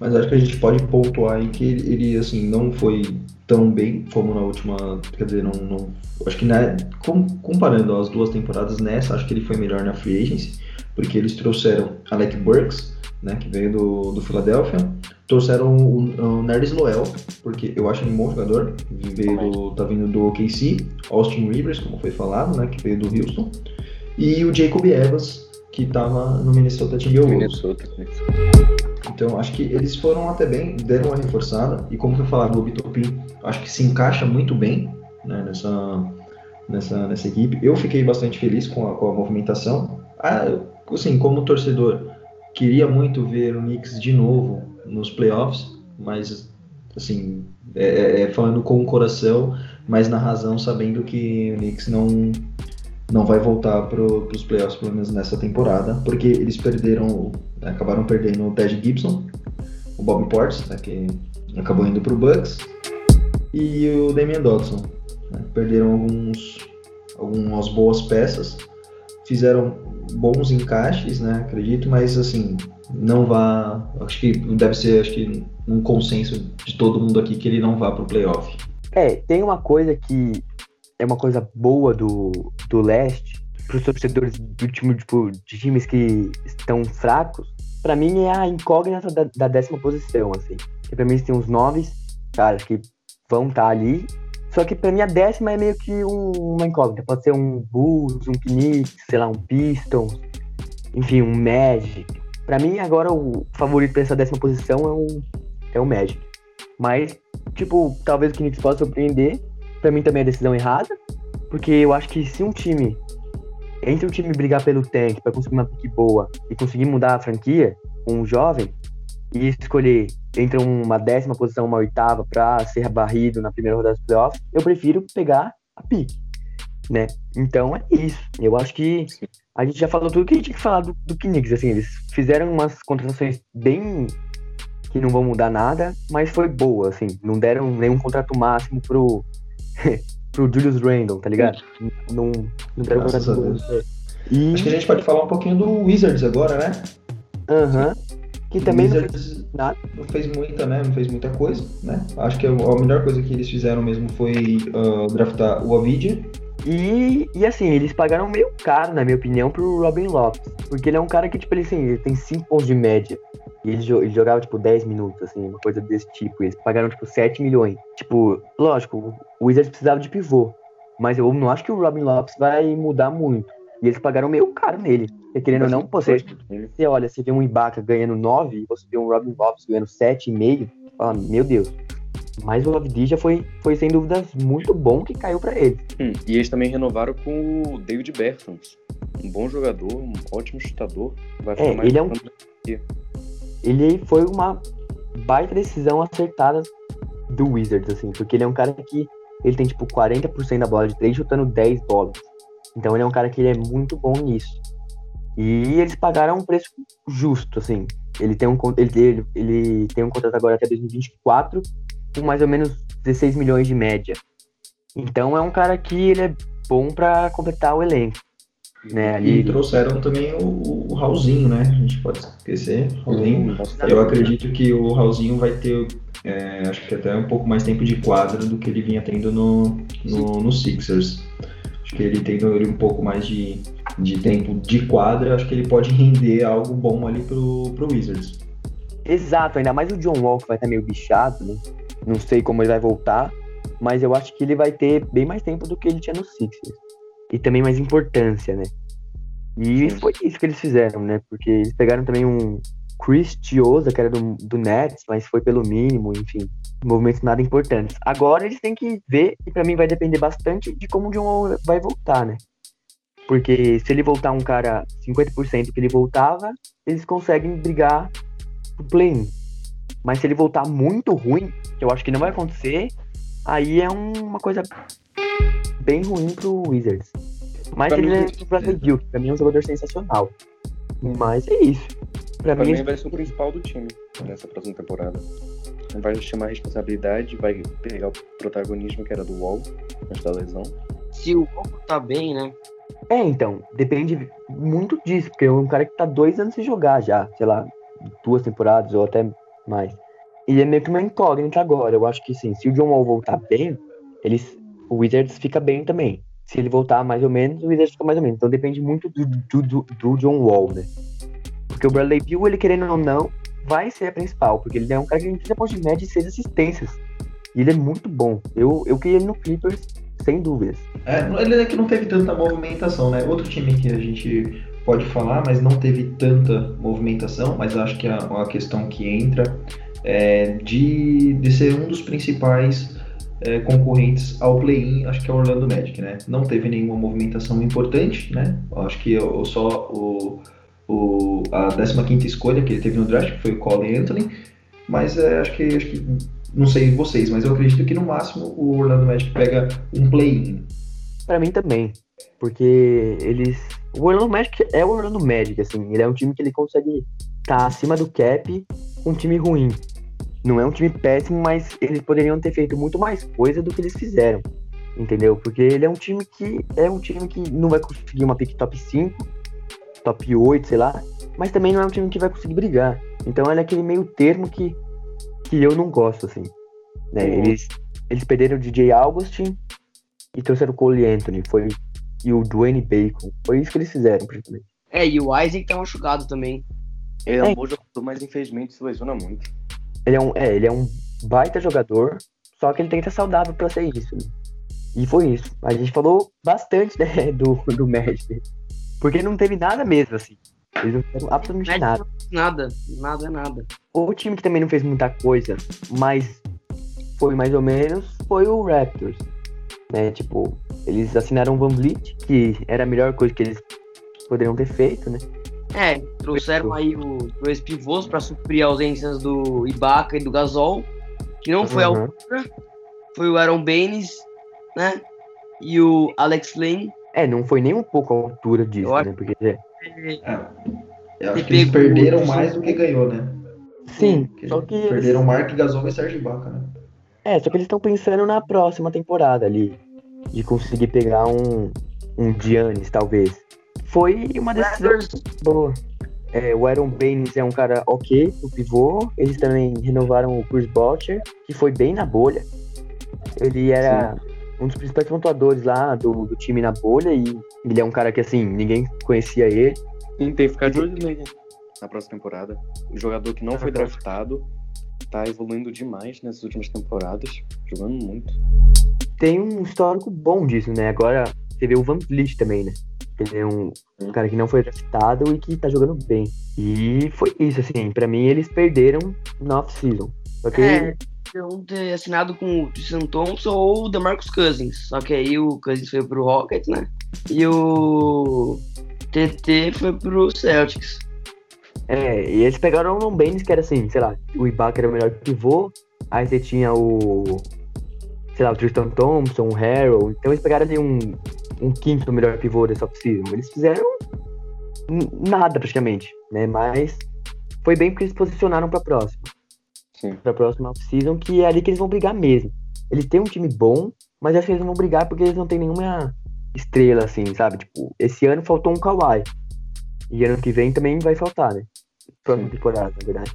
S1: Mas acho que a gente pode pontuar aí que ele, ele, assim, não foi tão bem como na última. Quer dizer, não. não acho que na, com- comparando as duas temporadas nessa, acho que ele foi melhor na Free Agency, porque eles trouxeram Alec Burks, né, que veio do, do Philadelphia, trouxeram o, o Nerds Loel, porque eu acho ele um bom jogador, veio do, tá vindo do OKC, Austin Rivers, como foi falado, né, que veio do Houston, e o Jacob Evans, que estava no Minnesota Timberwolves.
S2: Minnesota.
S1: Então, acho que eles foram até bem, deram uma reforçada, e como foi falado, o Bitopin, acho que se encaixa muito bem né, nessa, nessa, nessa equipe. Eu fiquei bastante feliz com a, com a movimentação. Ah, eu, assim, como torcedor, queria muito ver o Knicks de novo nos playoffs, mas, assim, é, é, falando com o coração, mas na razão, sabendo que o Knicks não, não vai voltar para os playoffs, pelo menos nessa temporada, porque eles perderam, acabaram perdendo o Ted Gibson, o Bob Portis, né, que acabou indo para o Bucks, e o Damian Dodson. né, perderam alguns, algumas boas peças, fizeram bons encaixes, né, acredito, mas assim, não vá, acho que deve ser acho que um consenso de todo mundo aqui que ele não vá para o playoff.
S3: É, tem uma coisa que é uma coisa boa do, do leste, pros torcedores do time, tipo, de times que estão fracos, pra mim é a incógnita da, da décima posição, assim. Que pra mim tem uns nove caras que vão estar ali. Só que pra mim a décima é meio que um- uma incógnita. Pode ser um Bulls, um Knicks, sei lá, um Pistons, enfim, um Magic. Pra mim agora o favorito pra essa décima posição é o, é o Magic. Mas, tipo, talvez o Knicks possa surpreender. Pra mim também é decisão errada. Porque eu acho que se um time. Entre um time brigar pelo tank pra conseguir uma pick boa e conseguir mudar a franquia, um jovem, e escolher entre uma décima posição, uma oitava, pra ser barrido na primeira rodada dos playoffs, eu prefiro pegar a pick. Né? Então é isso. Eu acho que a gente já falou tudo que a gente tinha que falar do, do Knicks. Assim, eles fizeram umas contratações bem que não vão mudar nada, mas foi boa, assim. Não deram nenhum contrato máximo pro, pro Julius Randle, tá ligado? Não, não deram contrato bom. E.
S1: Acho que a gente pode falar um pouquinho do Wizards agora, né?
S3: Aham. Que também não fez nada.
S1: não fez muita, né? Não fez muita coisa, né? Acho que a a melhor coisa que eles fizeram mesmo foi ah, draftar o Avidia.
S3: E, e assim, eles pagaram meio caro, na minha opinião, pro Robin Lopes. Porque ele é um cara que, tipo, ele, assim, ele tem 5 pontos de média. E ele, ele jogava, tipo, 10 minutos, assim, uma coisa desse tipo. E eles pagaram, tipo, 7 milhões. Tipo, lógico, o Wizards precisava de pivô. Mas eu não acho que o Robin Lopes vai mudar muito. E eles pagaram meio caro nele. E querendo ou não, pô, você, você olha, você vê um Ibaka ganhando 9 e você vê um Robin Lopes ganhando 7,5. Fala, meu Deus. Mas o Avdija foi, foi, sem dúvidas, muito bom que caiu pra ele.
S2: Hum, e eles também renovaram com o David Bertans. Um bom jogador, um ótimo chutador. Vai ficar
S3: É,
S2: mais
S3: ele é um- ele foi uma baita decisão acertada do Wizards, assim, porque ele é um cara que ele tem tipo 40% da bola de três chutando 10 bolas. Então ele é um cara que ele é muito bom nisso. E eles pagaram um preço justo, assim. Ele tem um ele, ele, tem um contrato agora até 2024 com mais ou menos 16 milhões de média. Então é um cara que ele é bom pra completar o elenco, né?
S1: E
S3: Ali,
S1: trouxeram também o, o Raulzinho, né? A gente pode esquecer. Raulzinho. Eu acredito que o Raulzinho vai ter, é, acho que até um pouco mais tempo de quadra do que ele vinha tendo no, no, no Sixers. Acho que ele tendo ele um pouco mais de, de tempo de quadra, acho que ele pode render algo bom ali pro, pro Wizards.
S3: Exato, ainda mais o John Wall que vai estar meio bichado, né? Não sei como ele vai voltar, mas eu acho que ele vai ter bem mais tempo do que ele tinha no Sixers. E também mais importância, né? E foi isso que eles fizeram, né? Porque eles pegaram também um Chris Chiosa, que era do, do Nets, mas foi pelo mínimo, enfim. Movimentos nada importantes. Agora eles têm que ver, e pra mim vai depender bastante de como o John Wall vai voltar, né? Porque se ele voltar um cara 50% que ele voltava, eles conseguem brigar pro play-in. Mas se ele voltar muito ruim, que eu acho que não vai acontecer, aí é um- uma coisa bem ruim pro Wizards. Mas
S2: Pra
S3: ele
S2: mim,
S3: é que pra mim é um jogador sensacional. Mas é isso. Pra,
S2: Pra
S3: mim,
S2: mim vai ser o principal do time nessa próxima temporada. Não vai chamar a responsabilidade, vai pegar o protagonismo que era do Wall antes da lesão.
S4: Se o Coco tá bem, né?
S3: É, então, depende muito disso, porque é um cara que tá dois anos sem jogar já, sei lá, duas temporadas ou até mais. E é meio que uma incógnita agora. Eu acho que sim, se o John Wall voltar bem, eles, o Wizards fica bem também. Se ele voltar mais ou menos, o Wizards fica mais ou menos. Então depende muito do, do, do, do John Wall, né? Porque o Bradley Beal, ele querendo ou não, vai ser a principal, porque ele é um cara que tem 30 pontos de média e 6 assistências. E ele é muito bom. Eu, eu queria ele no Clippers, sem dúvidas.
S1: É, ele é que não teve tanta movimentação, né? Outro time que a gente pode falar, mas não teve tanta movimentação, mas eu acho que a, a questão que entra é de, de ser um dos principais é, concorrentes ao play-in, acho que é o Orlando Magic, né? Não teve nenhuma movimentação importante, né? Eu acho que o- só o, o, a 15 escolha que ele teve no draft, que foi o Cole Anthony, mas é, acho, que, acho que, não sei vocês, mas eu acredito que no máximo o Orlando Magic pega um play-in.
S3: Pra mim também. Porque eles. O Orlando Magic é o Orlando Magic, assim. Ele é um time que ele consegue estar acima do cap um time ruim. Não é um time péssimo, mas eles poderiam ter feito muito mais coisa do que eles fizeram. Entendeu? Porque ele é um time que é um time que não vai conseguir uma pick top 5, top 8, sei lá. Mas também não é um time que vai conseguir brigar. Então ele é aquele meio termo que, que eu não gosto, assim. né?
S2: Uhum.
S3: Eles, eles perderam o DJ Augustin e trouxeram o Cole Anthony. Foi, e o Dwayne Bacon. Foi isso que eles fizeram, praticamente.
S4: É, e o Isaac tá machucado também.
S2: Ele é
S3: É.
S2: um bom jogador, mas infelizmente se lesiona muito.
S3: Ele é um, é, ele é um baita jogador, só que ele tem que estar saudável pra ser isso. né? E foi isso. A gente falou bastante né, do, do Magic. Porque não teve nada mesmo, assim. Eles não fizeram absolutamente nada.
S4: Nada, nada nada.
S3: O time que também não fez muita coisa, mas foi mais ou menos, foi o Raptors. Né? Tipo, eles assinaram o Van Vliet, que era a melhor coisa que eles poderiam ter feito, né?
S4: É, trouxeram aí os dois pivôs pra suprir ausências do Ibaka e do Gasol, que não foi a
S3: Uhum.
S4: foi o Aaron Baines, né? E o Alex Lane.
S3: É, não foi nem um pouco a altura disso, né? Porque, é,
S1: Eu acho que eles perderam mais do que ganhou, né?
S3: sim,
S1: Porque
S3: só que eles-
S1: Perderam Mark Gasol e Serge Ibaka, né?
S3: É, só que eles estão pensando na próxima temporada ali. De conseguir pegar um, um Giannis, talvez. foi uma decisão boa. É, o Aaron Baines é um cara ok, o pivô. Eles também renovaram o Chris Boucher, que foi bem na bolha. Ele era Sim. Um dos principais pontuadores lá do, do, time na bolha e ele é um cara que, assim, ninguém conhecia ele.
S2: Sim, tem que ficar de olho nele na próxima temporada. O jogador que não foi draftado tá evoluindo demais nessas últimas temporadas, jogando muito.
S3: Tem um histórico bom disso, né? Agora você vê o Van Vliet também, né? Ele é um, um cara que não foi draftado e que tá jogando bem. E foi isso, assim, pra mim eles perderam na off-season.
S4: Okay? É, um ter assinado com o Tristan Thompson ou o DeMarcus Cousins. Só que aí o Cousins foi pro Rockets, né? E o TT foi pro Celtics.
S3: É, e eles pegaram o Ron Baines, que era assim, sei lá, o Ibaka era o melhor pivô, aí você tinha o, sei lá, o Tristan Thompson, o Harrell, então eles pegaram ali um, um quinto melhor pivô dessa off-season. Eles fizeram nada praticamente, né, mas foi bem porque eles posicionaram pra próxima. Sim. Pra próxima off-season, que é ali que eles vão brigar mesmo. Eles têm um time bom, mas acho que eles não vão brigar porque eles não têm nenhuma estrela, assim, sabe? Tipo, esse ano faltou um Kawhi. E ano que vem também vai faltar, né? Próxima temporada, na verdade.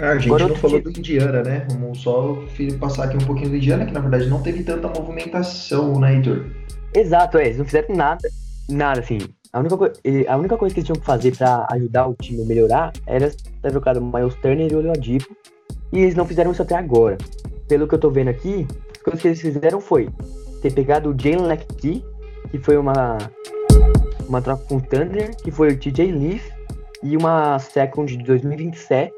S1: Ah, a gente Agora não falou do Indiana, né? Vamos só passar aqui um pouquinho do Indiana, que na verdade não teve tanta movimentação, né, Heitor?
S3: Exato, é. Eles não fizeram nada. Nada, assim. A única, a única coisa que eles tinham que fazer pra ajudar o time a melhorar era ter trocado o Miles Turner e o Oladipo. E eles não fizeram isso até agora. Pelo que eu tô vendo aqui, as coisas que eles fizeram foi ter pegado o Jalen Lecky, que foi uma uma troca com o Thunder, que foi o TJ Leaf, e uma second de 2027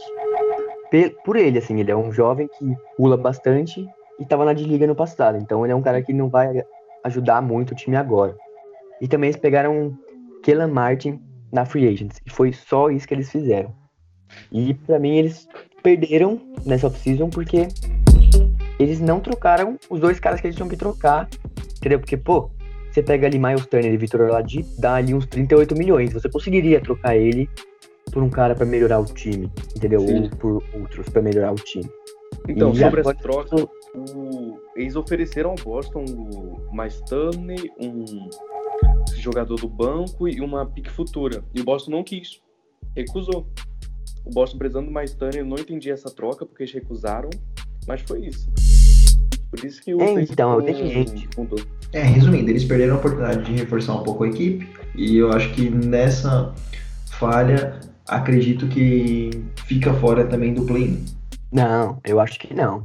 S3: por ele, assim, ele é um jovem que pula bastante e estava na D-Liga no passado, então ele é um cara que não vai ajudar muito o time agora. E também eles pegaram Kellan Martin na Free Agents, e foi só isso que eles fizeram. E para mim eles perderam nessa off-season porque eles não trocaram os dois caras que eles tinham que trocar, entendeu? Porque, pô, você pega ali Miles Turner e Vitor Oladipo, dá ali uns 38 milhões. Você conseguiria trocar ele por um cara para melhorar o time, entendeu? Sim. Ou por outros para melhorar o time.
S2: Então, e sobre essa troca, o... eles ofereceram ao Boston o Miles Turner, um jogador do banco e uma pique futura. E o Boston não quis, recusou. O Boston precisando do Miles Turner, não entendi essa troca porque eles recusaram, mas foi isso. Por isso que o
S3: é, então, é o
S1: Mudou. É, resumindo, eles perderam a oportunidade de reforçar um pouco a equipe e eu acho que nessa falha, acredito que fica fora também do play-in.
S3: Não, eu acho que não.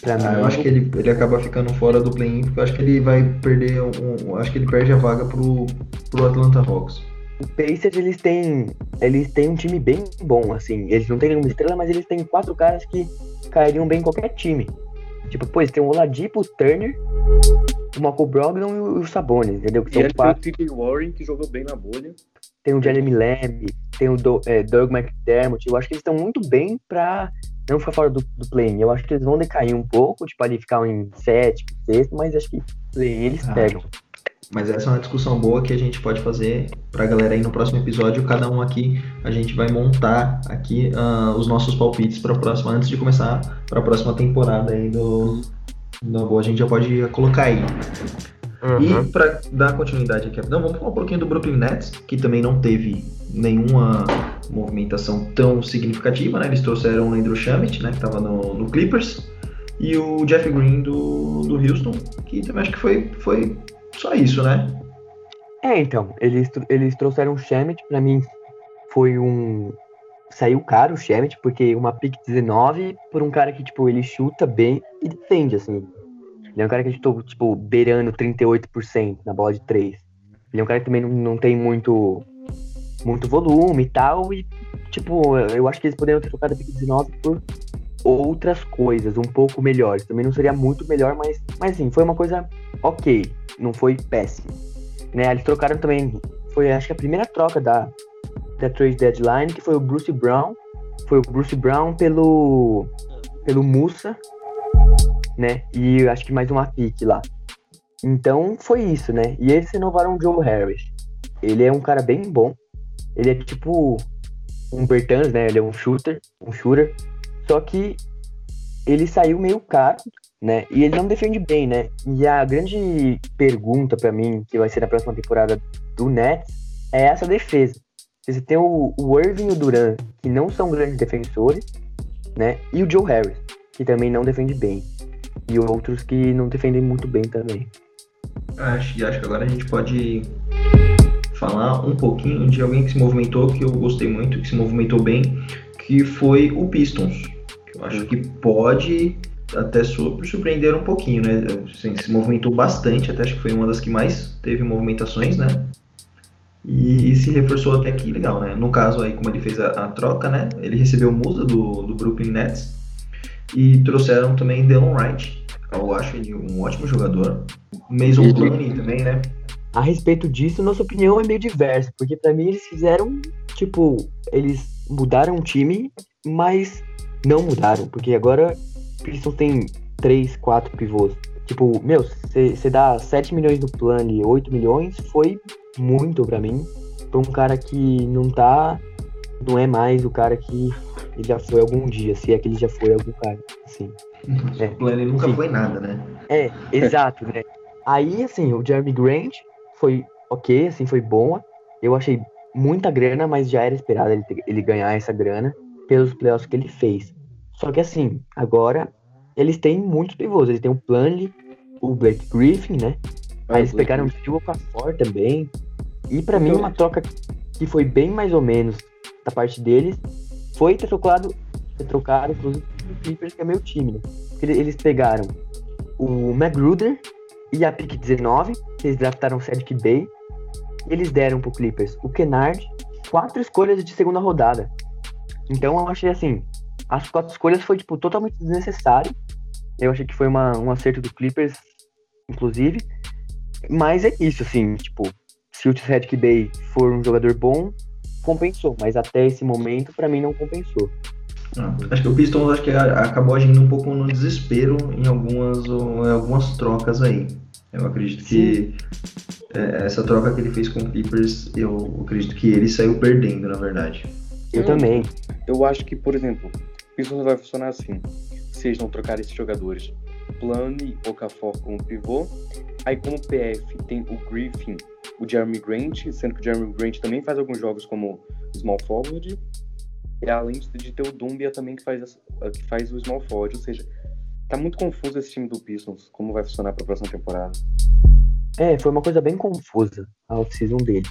S1: Pra ah, mim... Eu acho que ele, ele acaba ficando fora do play-in porque eu acho que ele vai perder um, acho que ele perde a vaga pro, pro Atlanta Hawks.
S3: O Pacers, eles têm, eles têm um time bem bom, assim. Eles não têm nenhuma estrela, mas eles têm quatro caras que cairiam bem em qualquer time. Tipo, pô, eles têm o Oladipo, o Turner, o Michael Brogdon e o, Sabonis, entendeu?
S2: Que e são quatro. tem o TJ Warren, que jogou bem na bolha.
S3: Tem o Jeremy Lamb, tem o Do, é, Doug McDermott. Eu acho que eles estão muito bem pra não ficar fora do, do play Eu acho que eles vão decair um pouco, tipo, ali ficar em sétimo, sexto, mas acho que play eles ah, pegam.
S1: Mas essa é uma discussão boa que a gente pode fazer para a galera aí no próximo episódio. Cada um aqui, a gente vai montar aqui uh, os nossos palpites para a próxima, antes de começar para a próxima temporada aí do, do Boa. A gente já pode colocar aí. Uhum. E para dar continuidade aqui, não, vamos falar um pouquinho do Brooklyn Nets, que também não teve nenhuma movimentação tão significativa, né? Eles trouxeram o Andrew Shamit, né, que estava no, no, Clippers, e o Jeff Green do, do Houston, que também acho que foi, foi só isso, né?
S3: É, então, eles, eles trouxeram o Shemet, pra mim foi um. Saiu caro o Shemet, porque uma pick 19 por um cara que, tipo, ele chuta bem e defende, assim. Ele é um cara que, tipo, tipo beirando 38% na bola de 3. Ele é um cara que também não, não tem muito, muito volume e tal. E, tipo, eu acho que eles poderiam ter trocado a pick 19 por outras coisas um pouco melhores. Também não seria muito melhor, mas, mas sim, foi uma coisa ok. Não foi péssimo. Né? Eles trocaram também. Foi acho que a primeira troca da, da trade deadline, que foi o Bruce Brown. Foi o Bruce Brown pelo. pelo Musa. Né? E acho que mais uma pick lá. Então foi isso, né? E eles renovaram o Joe Harris. Ele é um cara bem bom. Ele é tipo um Bertans, né? Ele é um shooter, um shooter. Só que ele saiu meio caro, né? E ele não defende bem, né? E a grande pergunta para mim, que vai ser na próxima temporada do Nets, é essa defesa. Você tem o, Irving e o Duran, que não são grandes defensores, né? E o Joe Harris, que também não defende bem. E outros que não defendem muito bem também.
S1: Acho, acho que agora a gente pode falar um pouquinho de alguém que se movimentou, que eu gostei muito, que se movimentou bem, que foi o Pistons. Eu acho que pode até surpreender um pouquinho, né? Assim, se movimentou bastante, até acho que foi uma das que mais teve movimentações, né? E, e, se reforçou até aqui legal, né? No caso aí, como ele fez a, a troca, né? Ele recebeu Musa do, do Brooklyn Nets e trouxeram também Delon Wright. Eu acho ele um ótimo jogador. Mason Plumlee também, né?
S3: A respeito disso, nossa opinião é meio diversa, porque para mim eles fizeram, tipo, eles mudaram o time, mas não mudaram, porque agora Pistons tem 3, 4 pivôs. Tipo, meu, você dá 7 milhões no plano e 8 milhões, foi muito para mim. Pra um cara que não tá. Não é mais o cara que ele já foi algum dia, se é que ele já foi algum cara. Assim.
S1: É. O plano nunca Sim. foi nada, né?
S3: É, exato, né? Aí, assim, o Jeremy Grant foi ok, assim, foi bom. Eu achei muita grana, mas já era esperado ele, ele ganhar essa grana pelos playoffs que ele fez. Só que assim, agora eles têm muitos pivôs. Eles têm o Planley, o Blake Griffin, né? Ah, Aí eles pegaram o Steel Okafor também. E para mim, uma troca que foi bem mais ou menos da parte deles foi ter trocado, ter trocado inclusive o Clippers, que é meu time, né? Eles pegaram o Magruder e a pick 19, que eles draftaram o Cedric Bay. Eles deram pro Clippers o Kennard, quatro escolhas de segunda rodada. Então eu achei assim, as quatro escolhas foi, tipo, totalmente desnecessário. Eu achei que foi uma, um acerto do Clippers, inclusive. Mas é isso, assim, tipo, se o Cedric Bay for um jogador bom, compensou. Mas até esse momento, para mim, não compensou.
S1: Ah, acho que o Pistons acho que acabou agindo um pouco no desespero em algumas, em algumas trocas aí. Eu acredito que é, essa troca que ele fez com o Clippers, eu acredito que ele saiu perdendo, na verdade.
S3: Eu, eu também.
S2: Eu acho que, por exemplo, isso vai funcionar assim. Se eles não trocarem esses jogadores, Plane ou Okafor como pivô. Aí como PF tem o Griffin, o Jeremy Grant, sendo que o Jeremy Grant também faz alguns jogos como small forward. E além de ter o Dumbia também que faz, que faz o small forward. Ou seja, tá muito confuso esse time do Pistons, como vai funcionar para a próxima temporada.
S3: É, foi uma coisa bem confusa a off-season deles.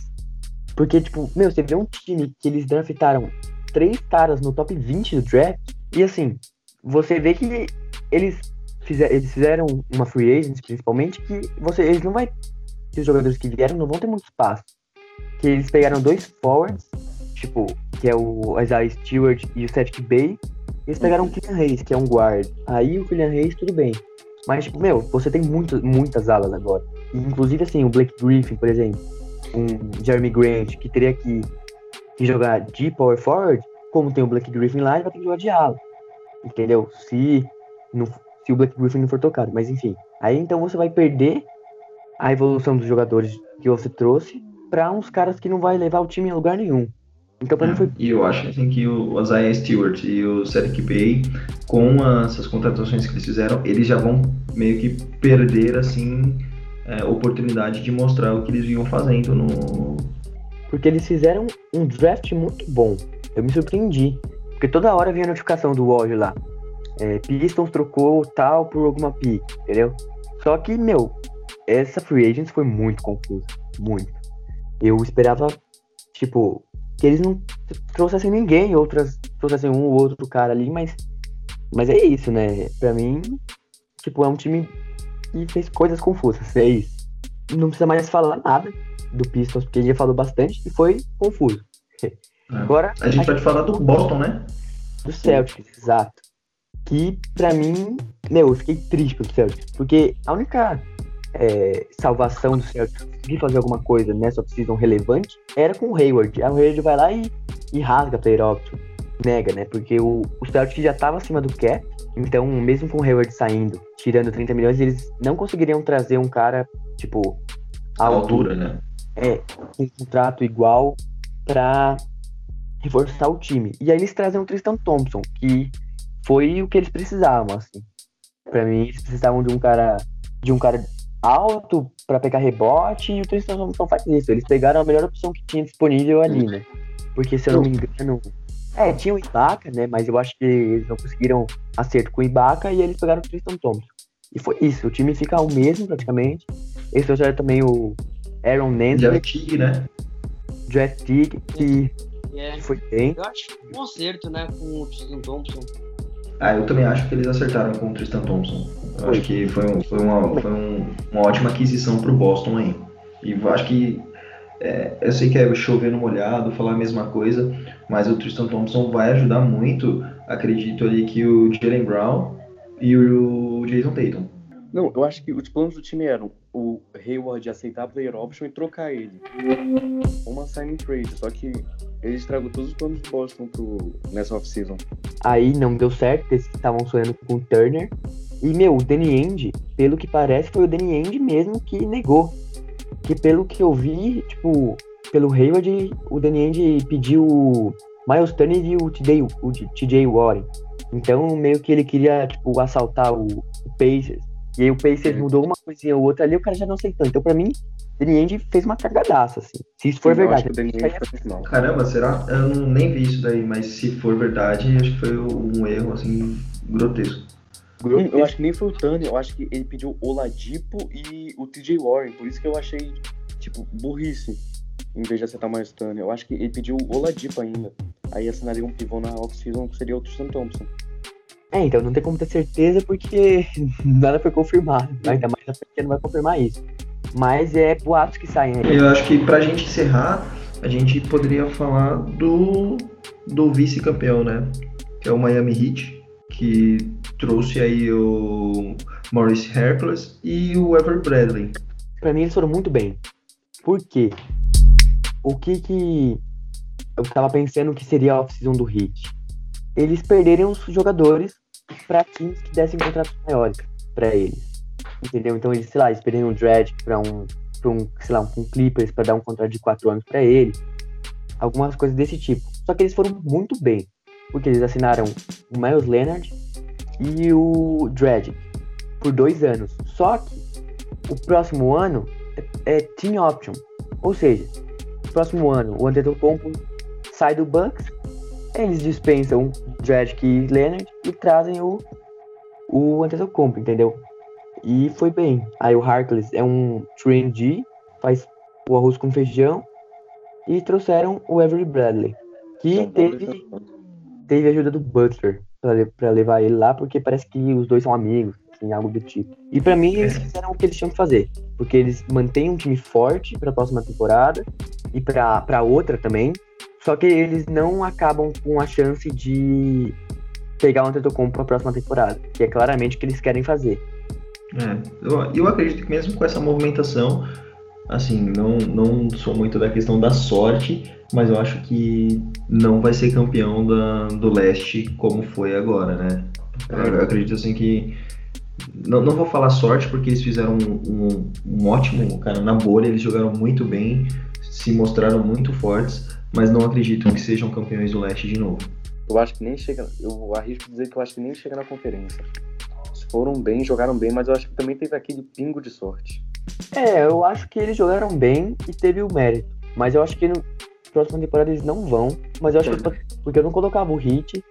S3: Porque, tipo, meu, você vê um time que eles draftaram três caras no top 20 do draft e assim, você vê que eles, fizer, eles fizeram uma free agent, principalmente, que você, eles não vai. Os jogadores que vieram não vão ter muito espaço. Que eles pegaram dois forwards, tipo, que é o Isaiah Stewart e o Cedric Bay. Eles pegaram o Kylian Reis, que é um guard. Aí o Kylian Reis, tudo bem. Mas, tipo, meu, você tem muito, muitas alas agora. E, inclusive, assim, o Blake Griffin, por exemplo, um Jeremy Grant, que teria que, que jogar de power forward, como tem o Black Griffin lá, ele vai ter que jogar de ala. Entendeu? Se, não, se o Black Griffin não for tocado. Mas enfim. Aí então você vai perder a evolução dos jogadores que você trouxe para uns caras que não vai levar o time em lugar nenhum. Então pra
S1: é,
S3: mim foi.
S1: E eu acho assim, que o Isaiah Stewart e o Cedric Bay, com essas contratações que eles fizeram, eles já vão meio que perder assim é, oportunidade de mostrar o que eles vinham fazendo no.
S3: Porque eles fizeram um draft muito bom. Eu me surpreendi. Porque toda hora vinha a notificação do Woj lá. É, Pistons trocou tal por alguma pick, entendeu? Só que, meu, essa free agents foi muito confusa. Muito. Eu esperava, tipo, que eles não trouxessem ninguém, outras trouxessem um ou outro cara ali, mas. Mas é isso, né? Pra mim, tipo, é um time que fez coisas confusas. Isso. Não precisa mais falar nada do Pistons, porque ele já falou bastante e foi confuso.
S1: É. Agora, a gente pode falar do Boston, né?
S3: Do Celtics, exato. Que pra mim, meu, eu fiquei triste pelo Celtics, porque a única é, salvação do Celtics de fazer alguma coisa nessa off-season relevante era com o Hayward. Aí o Hayward vai lá e, e rasga a player option. Nega, né? Porque o, o Celtics já tava acima do cap, então mesmo com o Hayward saindo, tirando 30 milhões, eles não conseguiriam trazer um cara, tipo,
S1: a altura, né?
S3: É, um contrato igual pra reforçar o time. E aí eles trazem o Tristan Thompson, que foi o que eles precisavam, assim. Pra mim, eles precisavam de um cara de um cara alto para pegar rebote e o Tristan Thompson faz isso. Eles pegaram a melhor opção que tinha disponível ali, né? Porque se eu não me engano. É, tinha o Ibaka, né? Mas eu acho que eles não conseguiram acerto com o Ibaka e eles pegaram o Tristan Thompson. E foi isso, o time fica o mesmo praticamente. Eles trouxeram também o Aaron Nance.
S1: Draft Tig, né?
S3: Draft Tig, que,
S4: É.
S3: que foi bem.
S4: Eu acho que um acerto, né, com o Tristan Thompson.
S1: Ah, eu também acho que eles acertaram com o Tristan Thompson. Eu
S3: Foi.
S1: acho que foi, um- foi uma, foi um- uma ótima aquisição pro Boston aí. E eu acho que. É, eu sei que é chover no molhado, falar a mesma coisa, mas o Tristan Thompson vai ajudar muito. Acredito ali que o Jalen Brown e o Jason Tatum.
S2: Não, eu acho que os planos do time eram o Hayward aceitar a player option e trocar ele. Uma signing trade, só que ele estragou todos os planos do Boston pro, nessa off-season.
S3: Aí não deu certo, eles estavam sonhando com o Turner. E, meu, o Danny Ainge, pelo que parece, foi o Danny Ainge mesmo que negou. Que pelo que eu vi, tipo, pelo Hayward, o Danny Ainge pediu o Miles Turner e o TJ, o TJ Warren. Então, meio que ele queria, tipo, assaltar o, o Pacers. E aí o Pacers
S2: Sim.
S3: mudou uma coisinha ou outra ali, o cara já não aceitou. Então, pra mim, Danny Ainge fez uma cagadaça, assim. Se isso for
S2: Eu
S3: verdade.
S2: acho que o Danny Ainge foi muito mal.
S1: Caramba, será? Eu não, nem vi isso daí, mas se for verdade, acho que foi um erro assim grotesco.
S2: Hum, Eu acho que nem foi o Turner, eu acho que ele pediu o Oladipo e o TJ Warren, por isso que eu achei, tipo, burrice, em vez de acertar mais o Turner. Eu acho que ele pediu o Oladipo ainda. Aí assinaria um pivô na off-season que seria o Tristan Thompson.
S3: É, então não tem como ter certeza porque nada foi confirmado. Ainda mais a franquia não vai confirmar isso. Mas é boatos que saem aí.
S1: Eu acho que pra gente encerrar, a gente poderia falar do, do vice-campeão, né? Que é o Miami Heat, que trouxe aí o Maurice Harkless e o Ever Bradley.
S3: Pra mim eles foram muito bem. Por quê? O que que eu tava pensando que seria a off-season do Heat? Eles perderam os jogadores pra times que dessem contratos maiores pra eles. Entendeu? Então eles, sei lá, eles perderam o Dredd pra um, pra um, sei lá, um Clippers pra dar um contrato de 4 anos pra ele. Algumas coisas desse tipo. Só que eles foram muito bem. Porque eles assinaram o Miles Leonard e o Dredd por dois anos. Só que o próximo ano é, é team option. Ou seja, no próximo ano o Antetokounmpo sai do Bucks, eles dispensam o Dredd e Leonard e trazem o, o Antetokounmpo, entendeu? E foi bem. Aí o Harkless é um 3D, faz o arroz com feijão. E trouxeram o Avery Bradley, que teve, teve a ajuda do Butler pra levar ele lá, porque parece que os dois são amigos, assim, algo do tipo. E pra mim eles fizeram o que eles tinham que fazer, porque eles mantêm um time forte pra próxima temporada e pra, pra outra também, só que eles não acabam com a chance de pegar o Antetokounmpo pra próxima temporada, que é claramente o que eles querem fazer.
S1: É, eu, eu acredito que mesmo com essa movimentação, assim, não, não sou muito da questão da sorte, mas eu acho que não vai ser campeão da, do leste como foi agora, né? Eu, acredito assim que. Não, não vou falar sorte, porque eles fizeram um, um, um ótimo, cara, na bolha, eles jogaram muito bem, se mostraram muito fortes, mas não acredito que sejam campeões do leste de novo.
S2: Eu acho que nem chega. Eu arrisco dizer que eu acho que nem chega na conferência. Foram bem, jogaram bem, mas eu acho que também teve aquele pingo de sorte.
S3: É, eu acho que eles jogaram bem e teve o mérito, mas eu acho que no próxima temporada eles não vão, mas eu acho que porque eu não colocava o Heat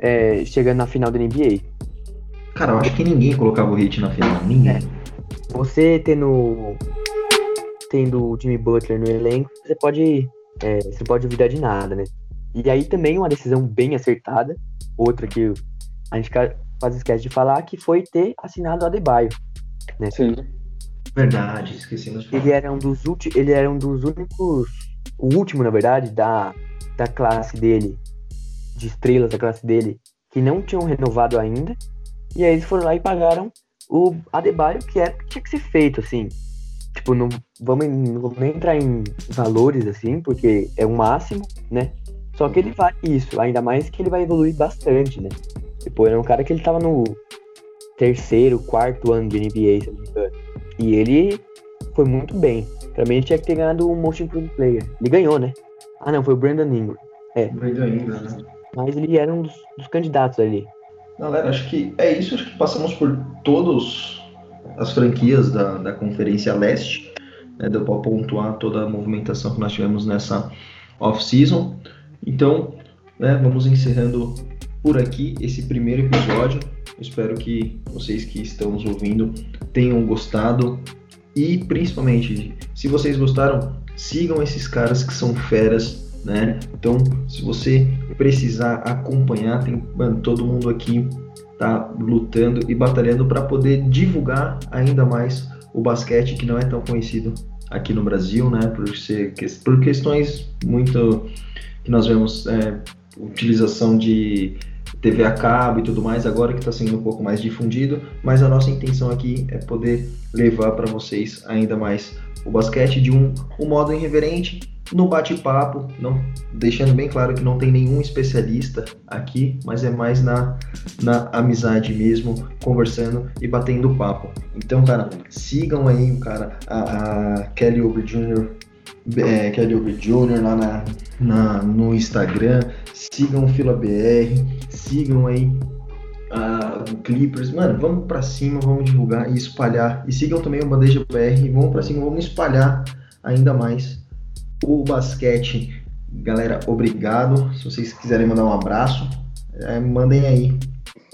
S3: é, chegando na final da NBA.
S1: Cara, eu acho que ninguém colocava o hit na final, ninguém.
S3: Você tendo tendo o Jimmy Butler no elenco, você pode é, você pode duvidar de nada, né? E aí também uma decisão bem acertada, outra que a gente quase esquece de falar, que foi ter assinado o Adebayo. Né?
S2: Sim.
S1: Verdade, esquecemos de falar.
S3: Ele era um dos últimos, ele era um dos únicos, o último na verdade da, da classe dele, de estrelas da classe dele, que não tinham renovado ainda. E aí eles foram lá e pagaram o Adebayo, que era o que tinha que ser feito, assim. Tipo, não vamos, não vamos nem entrar em valores, assim, porque é o máximo, né? Só que ele vale isso, ainda mais que ele vai evoluir bastante, né? Tipo, era um cara que ele tava no terceiro, quarto ano de NBA, se eu não me engano. E ele foi muito bem. Pra mim, ele tinha que ter ganhado o Most Improved Player. Ele ganhou, né? Ah, não, foi o Brandon Ingram.
S1: Muito ainda, né?
S3: Mas ele era um dos, dos candidatos ali.
S1: Galera, acho que é isso. Acho que passamos por todos as franquias da, da Conferência Leste. Né, deu para pontuar toda a movimentação que nós tivemos nessa off-season. Então, né, vamos encerrando por aqui esse primeiro episódio. espero que vocês que estão nos ouvindo tenham gostado e principalmente, se vocês gostaram, sigam esses caras que são feras, né? Então, se você precisar acompanhar, tem mano, todo mundo aqui tá lutando e batalhando para poder divulgar ainda mais o basquete que não é tão conhecido aqui no Brasil, né? Por ser por questões muito que nós vemos é, utilização de TV a cabo e tudo mais, agora que está sendo um pouco mais difundido, mas a nossa intenção aqui é poder levar para vocês ainda mais o basquete de um, um modo irreverente, no bate-papo, não deixando bem claro que não tem nenhum especialista aqui, mas é mais na, na amizade mesmo, conversando e batendo papo. Então, cara, sigam aí, cara, a, a Kelly Oubre Jr., é, Kelly Oubre Jr. lá na, na, no Instagram, sigam o Fila BR, sigam aí o Clippers, mano, vamos para cima, vamos divulgar e espalhar. E sigam também o Bandeja BR, vamos para cima, vamos espalhar ainda mais o basquete. Galera, obrigado. Se vocês quiserem mandar um abraço, é, mandem aí.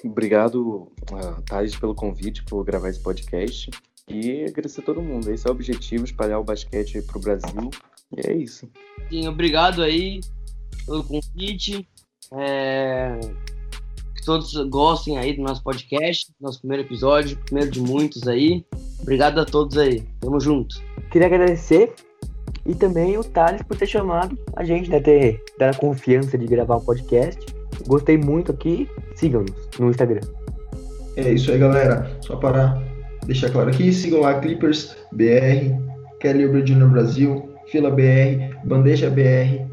S2: Obrigado, uh, Thais, pelo convite, por gravar esse podcast. E agradecer a todo mundo. Esse é o objetivo, espalhar o basquete para o Brasil. E é isso.
S4: Sim, obrigado aí pelo convite. É... Que todos gostem aí do nosso podcast, nosso primeiro episódio, primeiro de muitos aí. Obrigado a todos aí. Tamo junto.
S3: Queria agradecer e também o Thales por ter chamado a gente, né? Ter dado a confiança de gravar um podcast. Gostei muito aqui. Sigam-nos no Instagram.
S1: É isso aí, galera. Só para deixar claro aqui, sigam lá Clippers BR, Kelly no Brasil, Fila BR, Bandeja BR.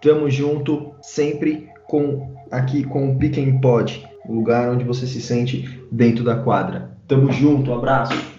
S1: Tamo junto, sempre com aqui com o Pick Pod, o lugar onde você se sente dentro da quadra. Tamo junto, um abraço.